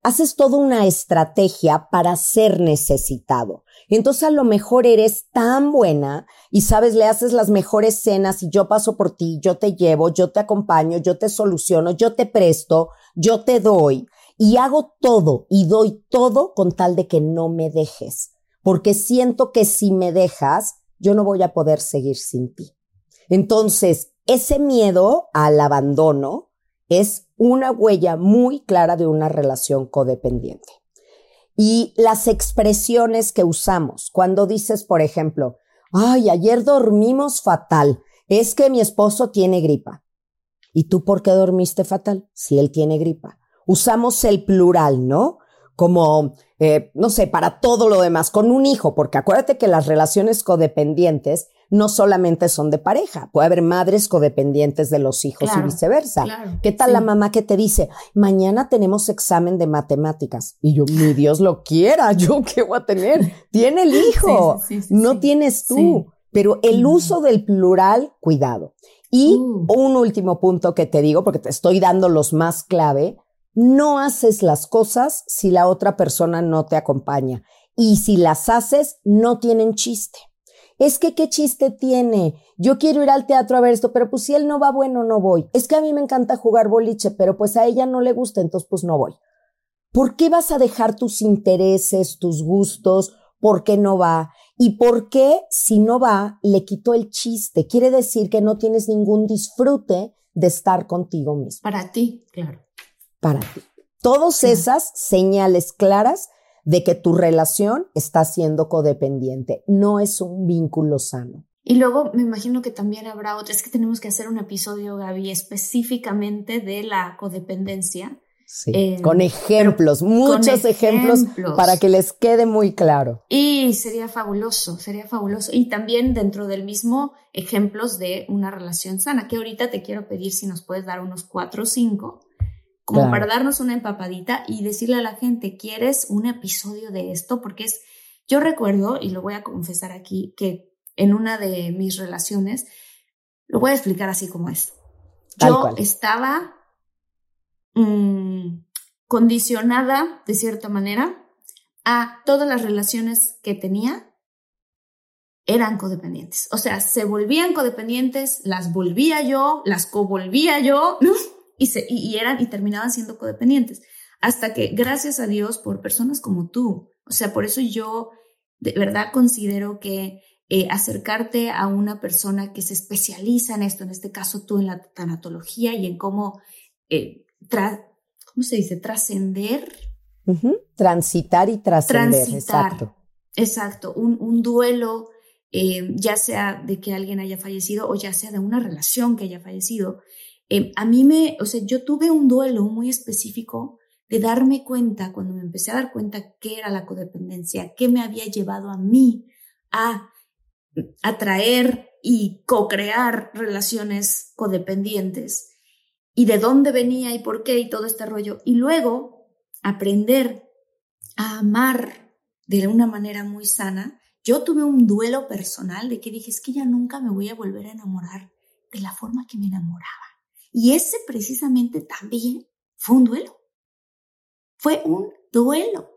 haces toda una estrategia para ser necesitado. Entonces a lo mejor eres tan buena y sabes, le haces las mejores cenas y yo paso por ti, yo te llevo, yo te acompaño, yo te soluciono, yo te presto, yo te doy y hago todo y doy todo con tal de que no me dejes, porque siento que si me dejas, yo no voy a poder seguir sin ti. Entonces, ese miedo al abandono es una huella muy clara de una relación codependiente. Y las expresiones que usamos, cuando dices, por ejemplo, ay, ayer dormimos fatal, es que mi esposo tiene gripa. ¿Y tú por qué dormiste fatal si él tiene gripa? Usamos el plural, ¿no? Como, eh, no sé, para todo lo demás, con un hijo, porque acuérdate que las relaciones codependientes no solamente son de pareja, puede haber madres codependientes de los hijos Claro, y viceversa. claro, ¿Qué tal sí. la mamá que te dice, mañana tenemos examen de matemáticas? Y yo, mi Dios lo quiera, yo qué voy a tener. Tiene el hijo, Sí, sí, no tienes tú. Pero el uso del plural, cuidado. Y Uh. un último punto que te digo, porque te estoy dando los más clave, no haces las cosas si la otra persona no te acompaña. Y si las haces, no tienen chiste. Es que qué chiste tiene. Yo quiero ir al teatro a ver esto, pero pues si él no va, bueno, no voy. Es que a mí me encanta jugar boliche, pero pues a ella no le gusta, entonces pues no voy. ¿Por qué vas a dejar tus intereses, tus gustos? ¿Por qué no va? ¿Y por qué si no va, le quitó el chiste? Quiere decir que no tienes ningún disfrute de estar contigo mismo Para ti, claro. para ti. Todas Sí. esas señales claras de que tu relación está siendo codependiente. No es un vínculo sano. Y luego me imagino que también habrá otro, es que tenemos que hacer un episodio, Gaby, específicamente de la codependencia. Sí. Eh, con ejemplos, muchos ejemplos, ejemplos. para que les quede muy claro. Y sería fabuloso, sería fabuloso. Y también dentro del mismo ejemplos de una relación sana, que ahorita te quiero pedir si nos puedes dar unos cuatro o cinco, como Claro. para darnos una empapadita y decirle a la gente, ¿quieres un episodio de esto? Porque es, yo recuerdo, y lo voy a confesar aquí, que en una de mis relaciones, lo voy a explicar así como es. yo estaba mm, condicionada, de cierta manera, a todas las relaciones que tenía eran codependientes. O sea, se volvían codependientes, las volvía yo, las covolvía yo, ¿no? Y, se, y, eran y terminaban siendo codependientes. Hasta que, gracias a Dios, por personas como tú, o sea, por eso yo de verdad considero que eh, acercarte a una persona que se especializa en esto, en este caso tú en la tanatología y en cómo, eh, ¿cómo se dice? Trascender. Transitar y trascender. Exacto. Exacto, un, un duelo eh, ya sea de que alguien haya fallecido o ya sea de una relación que haya fallecido. Eh, a mí me, o sea, yo tuve un duelo muy específico de darme cuenta, cuando me empecé a dar cuenta qué era la codependencia, qué me había llevado a mí a atraer y co-crear relaciones codependientes y de dónde venía y por qué y todo este rollo. Y luego aprender a amar de una manera muy sana yo tuve un duelo personal de que dije, es que ya nunca me voy a volver a enamorar de la forma que me enamoraba. Y ese precisamente también fue un duelo. Fue un duelo.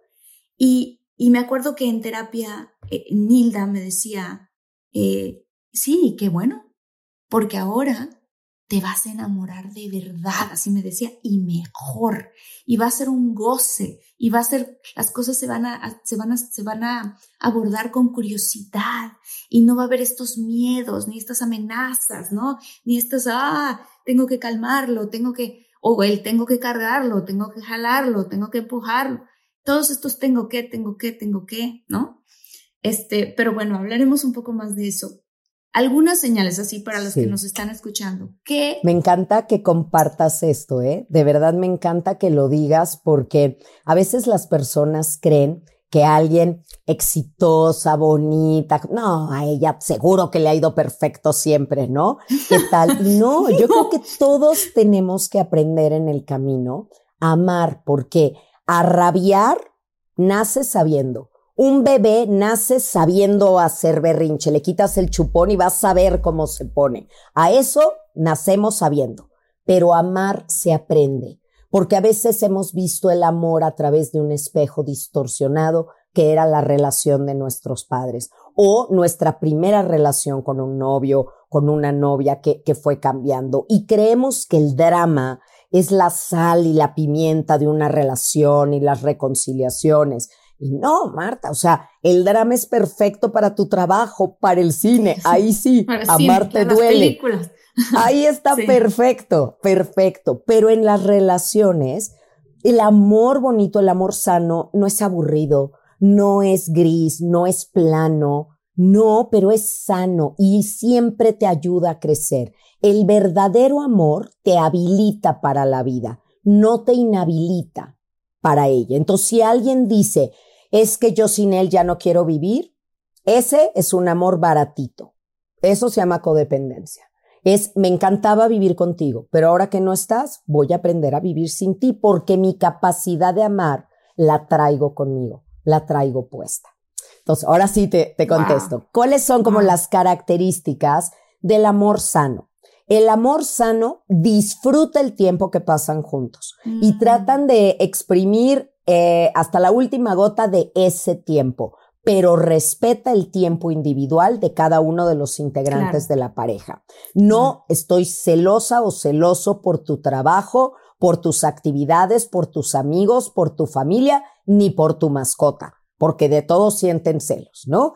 Y, y me acuerdo que en terapia eh, Nilda me decía, eh, sí, qué bueno, porque ahora te vas a enamorar de verdad, así me decía, y mejor. Y va a ser un goce, y va a ser, las cosas se van a, se van a, se van a abordar con curiosidad, y no va a haber estos miedos, ni estas amenazas, ¿no? Ni estas, ah, tengo que calmarlo, tengo que, o él, tengo que cargarlo, tengo que jalarlo, tengo que empujarlo. Todos estos tengo que, tengo que, tengo que, ¿no? Este, pero bueno, hablaremos un poco más de eso algunas señales así para los que nos están escuchando. ¿Qué? Me encanta que compartas esto, ¿eh? De verdad me encanta que lo digas porque a veces las personas creen que alguien exitosa, bonita, no, a ella seguro que le ha ido perfecto siempre, ¿no? ¿Qué tal? No, yo creo que todos tenemos que aprender en el camino a amar, porque a rabiar nace sabiendo un bebé nace sabiendo hacer berrinche, le quitas el chupón y vas a ver cómo se pone. A eso nacemos sabiendo, pero amar se aprende, porque a veces hemos visto el amor a través de un espejo distorsionado que era la relación de nuestros padres o nuestra primera relación con un novio, con una novia que, que fue cambiando. Y creemos que el drama es la sal y la pimienta de una relación y las reconciliaciones. Y no, Marta, o sea, el drama es perfecto para tu trabajo, para el cine, ahí sí, amarte duele. Ahí está perfecto, perfecto. Pero en las relaciones, el amor bonito, el amor sano, no es aburrido, no es gris, no es plano, no, pero es sano y siempre te ayuda a crecer. El verdadero amor te habilita para la vida, no te inhabilita para ella. Entonces, si alguien dice, es que yo sin él ya no quiero vivir, ese es un amor baratito. Eso se llama codependencia. Es, me encantaba vivir contigo, pero ahora que no estás, voy a aprender a vivir sin ti porque mi capacidad de amar la traigo conmigo, la traigo puesta. Entonces, ahora sí te, te contesto. ¿Cuáles son como las características del amor sano? El amor sano disfruta el tiempo que pasan juntos y mm. tratan de exprimir eh, hasta la última gota de ese tiempo, pero respeta el tiempo individual de cada uno de los integrantes de la pareja. No estoy celosa o celoso por tu trabajo, por tus actividades, por tus amigos, por tu familia, ni por tu mascota, porque de todos sienten celos, ¿no?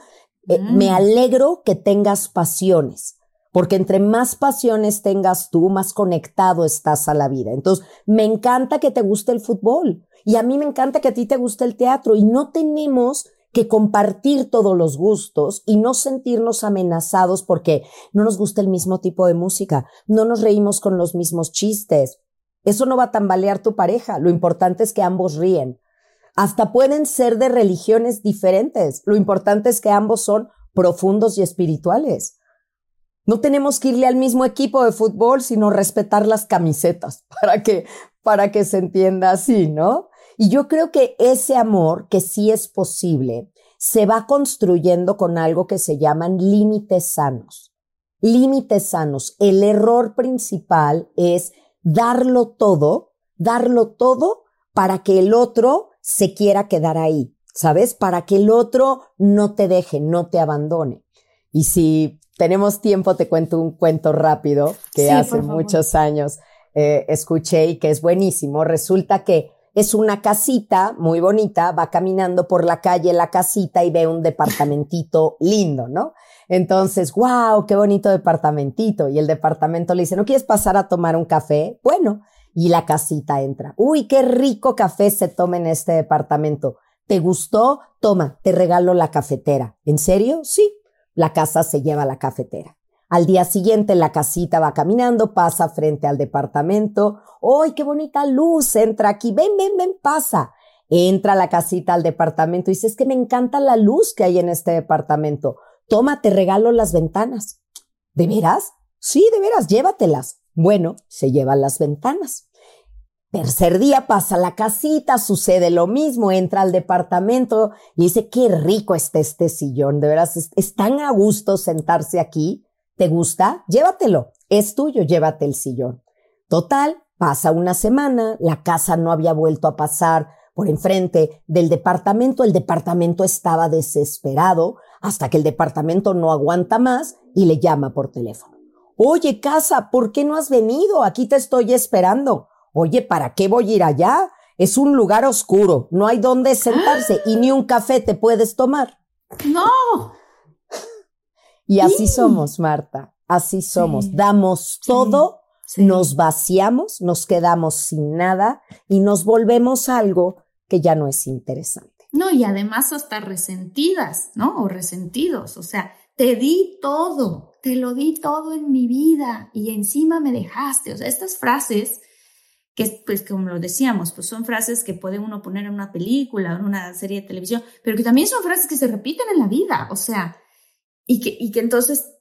Eh, me mm. alegro que tengas pasiones, porque entre más pasiones tengas tú, más conectado estás a la vida. Entonces, me encanta que te guste el fútbol, y a mí me encanta que a ti te guste el teatro y no tenemos que compartir todos los gustos y no sentirnos amenazados porque no nos gusta el mismo tipo de música, no nos reímos con los mismos chistes. Eso no va a tambalear tu pareja. Lo importante es que ambos ríen. Hasta pueden ser de religiones diferentes. Lo importante es que ambos son profundos y espirituales. No tenemos que irle al mismo equipo de fútbol, sino respetar las camisetas para que, para que se entienda así, ¿no? Y yo creo que ese amor, que sí es posible, se va construyendo con algo que se llaman límites sanos. límites sanos. El error principal es darlo todo, darlo todo para que el otro se quiera quedar ahí, ¿sabes? Para que el otro no te deje, no te abandone. Y si tenemos tiempo, te cuento un cuento rápido que hace muchos años eh, escuché y que es buenísimo. Resulta que es una casita muy bonita, va caminando por la calle la casita y ve un departamentito lindo, ¿no? Entonces, wow, qué bonito departamentito. Y el departamento le dice, ¿no quieres pasar a tomar un café? Bueno, y la casita entra. Uy, qué rico café se toma en este departamento. ¿Te gustó? Toma, te regalo la cafetera. ¿En serio? Sí. La casa se lleva la cafetera. Al día siguiente la casita va caminando, pasa frente al departamento. ¡Ay, qué bonita luz! Entra aquí. Ven, ven, ven, pasa. Entra la casita al departamento y dice, es que me encanta la luz que hay en este departamento. Toma, te regalo las ventanas. ¿De veras? Sí, de veras, llévatelas. Bueno, se llevan las ventanas. Tercer día pasa la casita, sucede lo mismo, entra al departamento y dice, qué rico está este sillón, de veras, es tan a gusto sentarse aquí. ¿Te gusta? Llévatelo. Es tuyo, llévate el sillón. Total, pasa una semana, la casa no había vuelto a pasar por enfrente del departamento, el departamento estaba desesperado hasta que el departamento no aguanta más y le llama por teléfono. Oye, casa, ¿por qué no has venido? Aquí te estoy esperando. Oye, ¿para qué voy a ir allá? Es un lugar oscuro, no hay dónde sentarse y ni un café te puedes tomar. No. Y así somos, Marta, así somos. Damos todo, nos vaciamos, nos quedamos sin nada y nos volvemos algo que ya no es interesante. No, y además hasta resentidas, ¿no? O resentidos. O sea, te di todo, te lo di todo en mi vida y encima me dejaste. O sea, estas frases que pues como lo decíamos, pues son frases que puede uno poner en una película, en una serie de televisión, pero que también son frases que se repiten en la vida. O sea, y que, y que entonces,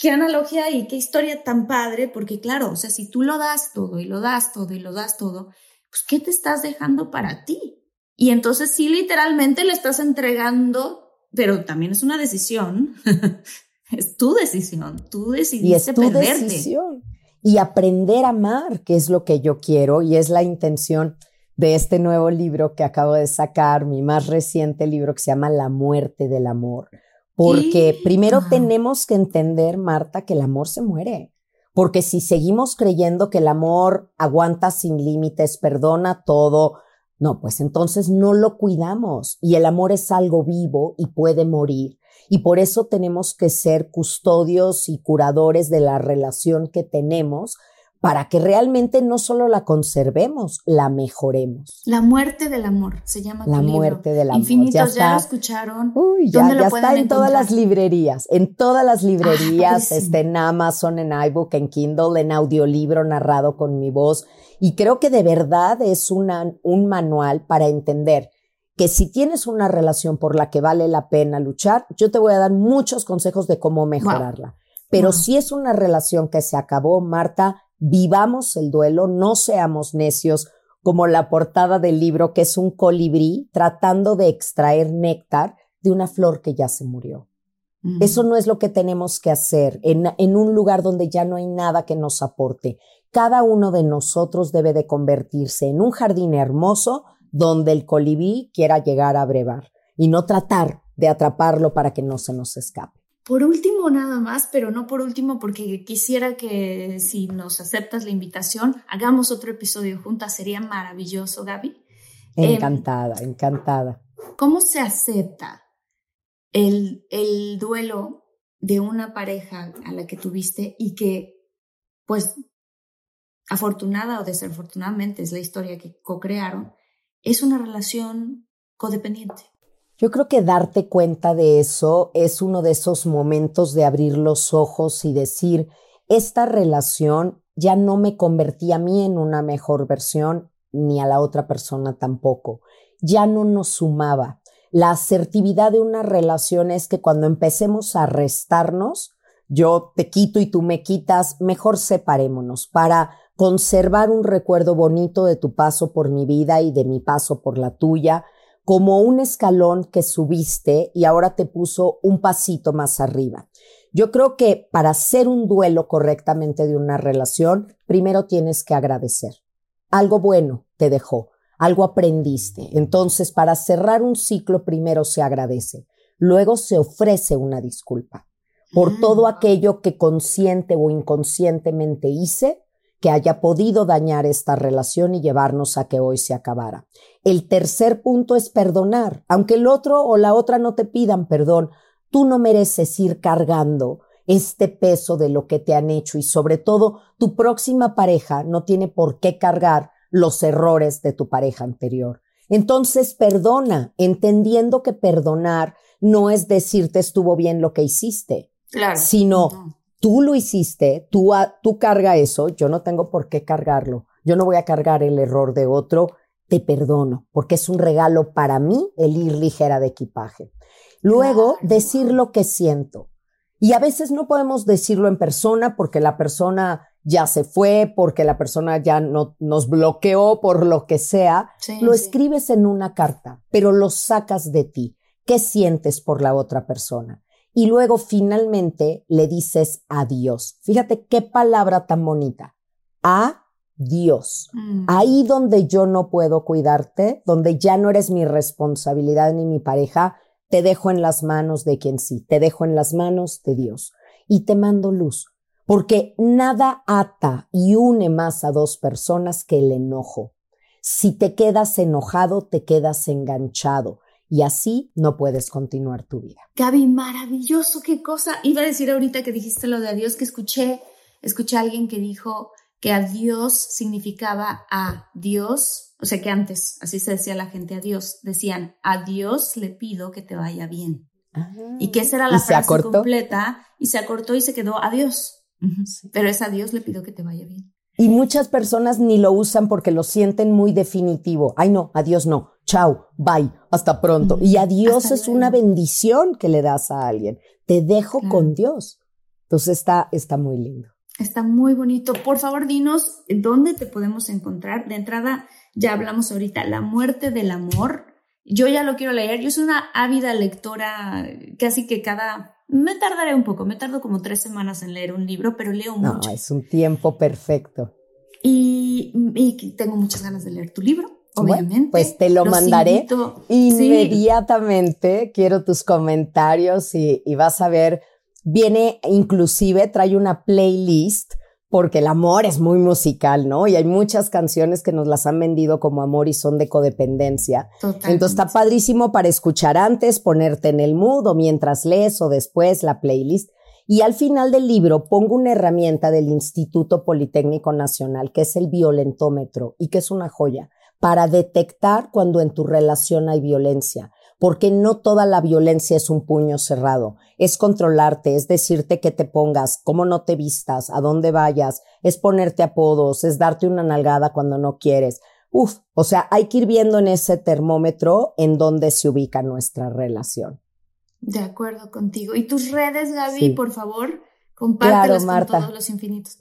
qué analogía y qué historia tan padre, porque claro, o sea, si tú lo das todo y lo das todo y lo das todo, pues ¿qué te estás dejando para ti? Y entonces sí, literalmente le estás entregando, pero también es una decisión, es tu decisión, tú decidiste y tu Decisión. Y aprender a amar, que es lo que yo quiero y es la intención de este nuevo libro que acabo de sacar, mi más reciente libro que se llama La muerte del amor porque primero tenemos que entender, Marta, que el amor se muere. Porque si seguimos creyendo que el amor aguanta sin límites, perdona todo, no, pues entonces no lo cuidamos. Y el amor es algo vivo y puede morir. Y por eso tenemos que ser custodios y curadores de la relación que tenemos para que realmente no solo la conservemos, la mejoremos. La muerte del amor se llama. La muerte del amor. Infinitos, ya, lo escucharon. Uy, ya, ya está en todas las librerías, en todas las librerías, este, en Amazon, en iBook, en Kindle, en audiolibro narrado con mi voz. Y creo que de verdad es una, un manual para entender que si tienes una relación por la que vale la pena luchar, yo te voy a dar muchos consejos de cómo mejorarla. Pero si es una relación que se acabó, Marta, vivamos el duelo, no seamos necios, como la portada del libro, que es un colibrí tratando de extraer néctar de una flor que ya se murió. Eso no es lo que tenemos que hacer en, en, un lugar donde ya no hay nada que nos aporte. Cada uno de nosotros debe de convertirse en un jardín hermoso donde el colibrí quiera llegar a brevar y no tratar de atraparlo para que no se nos escape. Por último, nada más, pero no por último, porque quisiera que si nos aceptas la invitación, hagamos otro episodio juntas. Sería maravilloso, Gaby. Encantada, encantada. ¿Cómo se acepta el, el duelo de una pareja a la que tuviste y que, pues, afortunada o desafortunadamente es la historia que co-crearon, es una relación codependiente? Yo creo que darte cuenta de eso es uno de esos momentos de abrir los ojos y decir, esta relación ya no me convertí a mí en una mejor versión, ni a la otra persona tampoco. Ya no nos sumaba. La asertividad de una relación es que cuando empecemos a restarnos, yo te quito y tú me quitas, mejor separémonos para conservar un recuerdo bonito de tu paso por mi vida y de mi paso por la tuya, como un escalón que subiste y ahora te puso un pasito más arriba. Yo creo que para hacer un duelo correctamente de una relación, primero tienes que agradecer. Algo bueno te dejó, algo aprendiste. Entonces, para cerrar un ciclo, primero se agradece. Luego se ofrece una disculpa por mm. todo aquello que consciente o inconscientemente hice que haya podido dañar esta relación y llevarnos a que hoy se acabara. El tercer punto es perdonar. Aunque el otro o la otra no te pidan perdón, tú no mereces ir cargando este peso de lo que te han hecho y sobre todo tu próxima pareja no tiene por qué cargar los errores de tu pareja anterior. Entonces perdona, entendiendo que perdonar no es decirte estuvo bien lo que hiciste, claro. sino tú lo hiciste, tú, tú carga eso, yo no tengo por qué cargarlo, yo no voy a cargar el error de otro, te perdono, porque es un regalo para mí el ir ligera de equipaje. Luego, decir lo que siento. Y a veces no podemos decirlo en persona porque la persona ya se fue, porque la persona ya no, nos bloqueó por lo que sea. lo escribes en una carta, pero lo sacas de ti. ¿Qué sientes por la otra persona? Y luego finalmente le dices adiós. Fíjate qué palabra tan bonita. Adiós. Mm. Ahí donde yo no puedo cuidarte, donde ya no eres mi responsabilidad ni mi pareja, te dejo en las manos de quien sí, te dejo en las manos de Dios y te mando luz, porque nada ata y une más a dos personas que el enojo. Si te quedas enojado, te quedas enganchado y así no puedes continuar tu vida. Gaby, maravilloso, qué cosa. Iba a decir ahorita que dijiste lo de adiós, que escuché, escuché a alguien que dijo que adiós significaba a Dios, o sea que antes, así se decía la gente a Dios, decían a Dios le pido que te vaya bien. y que esa era la frase completa y se acortó y se quedó adiós. Pero es a Dios le pido que te vaya bien. Y muchas personas ni lo usan porque lo sienten muy definitivo. Ay, no, adiós no. Chao, bye, hasta pronto. Y adiós es una bendición que le das a alguien. Te dejo con Dios. Entonces está, está muy lindo. Está muy bonito. Por favor, dinos dónde te podemos encontrar. De entrada, ya hablamos ahorita, La muerte del amor. Yo ya lo quiero leer. Yo soy una ávida lectora, casi que cada... Me tardaré un poco, me tardo como tres semanas en leer un libro, pero leo mucho. No, es un tiempo perfecto. Y, y tengo muchas ganas de leer tu libro. Obviamente. pues te lo mandaré inmediatamente. Quiero tus comentarios y, y, vas a ver Viene inclusive, trae una playlist porque el amor es muy musical, ¿no? Y hay muchas canciones que nos las han vendido como amor y son de codependencia. Entonces está padrísimo para escuchar antes, ponerte en el mood o mientras lees o después la playlist. Y al final del libro pongo una herramienta del Instituto Politécnico Nacional, que es el violentómetro y que es una joya para detectar cuando en tu relación hay violencia porque no toda la violencia es un puño cerrado, es controlarte, es decirte que te pongas, cómo no te vistas, a dónde vayas, es ponerte apodos, es darte una nalgada cuando no quieres. Uf, o sea, hay que ir viendo en ese termómetro en dónde se ubica nuestra relación. De acuerdo contigo. ¿Y tus redes, Gaby, por favor? Compártelas con todos los infinitos.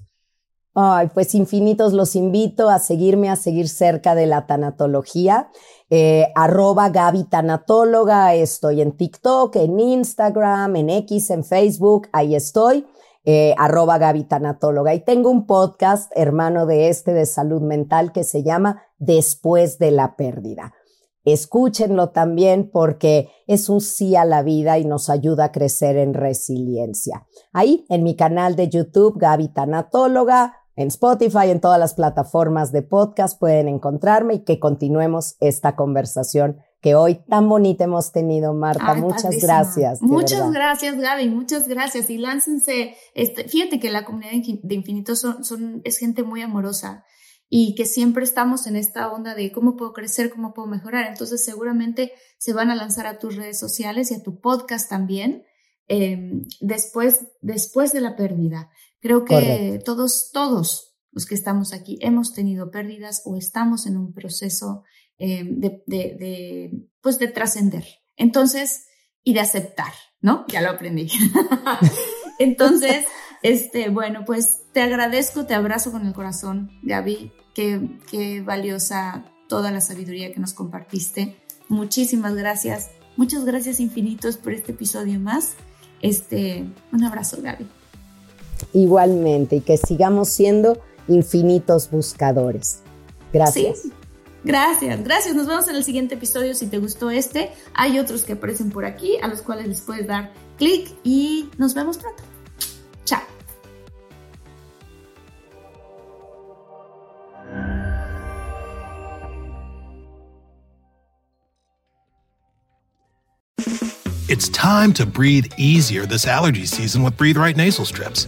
Ay, pues infinitos los invito a seguirme, a seguir cerca de la tanatología. Eh, arroba Gaby Tanatóloga, estoy en TikTok, en Instagram, en X, en Facebook, ahí estoy. Eh, arroba Gaby Tanatóloga. Y tengo un podcast, hermano de este, de salud mental, que se llama Después de la pérdida. Escúchenlo también porque es un sí a la vida y nos ayuda a crecer en resiliencia. Ahí, en mi canal de YouTube, Gaby Tanatóloga, en Spotify, en todas las plataformas de podcast pueden encontrarme y que continuemos esta conversación que hoy tan bonita hemos tenido, Marta. muchas gracias. Muchas gracias, Gaby. Muchas gracias. Y láncense. Este, fíjate que la comunidad de Infinito son, son, es gente muy amorosa y que siempre estamos en esta onda de cómo puedo crecer, cómo puedo mejorar. Entonces, seguramente se van a lanzar a tus redes sociales y a tu podcast también. Em, después, después de la pérdida. Creo que todos, todos los que estamos aquí hemos tenido pérdidas o estamos en un proceso de, de, pues de trascender. Entonces, y de aceptar, ¿no? Ya lo aprendí. Entonces, este, bueno, pues te agradezco, te abrazo con el corazón, Gaby. Qué, qué valiosa toda la sabiduría que nos compartiste. Muchísimas gracias. Muchas gracias infinitos por este episodio más Este, un abrazo, Gaby. Igualmente, y que sigamos siendo infinitos buscadores. Gracias. Gracias, gracias. Nos vemos en el siguiente episodio. Si te gustó este, hay otros que aparecen por aquí a los cuales les puedes dar clic y nos vemos pronto. Chao. It's time to breathe easier this allergy season with Breathe Right nasal strips.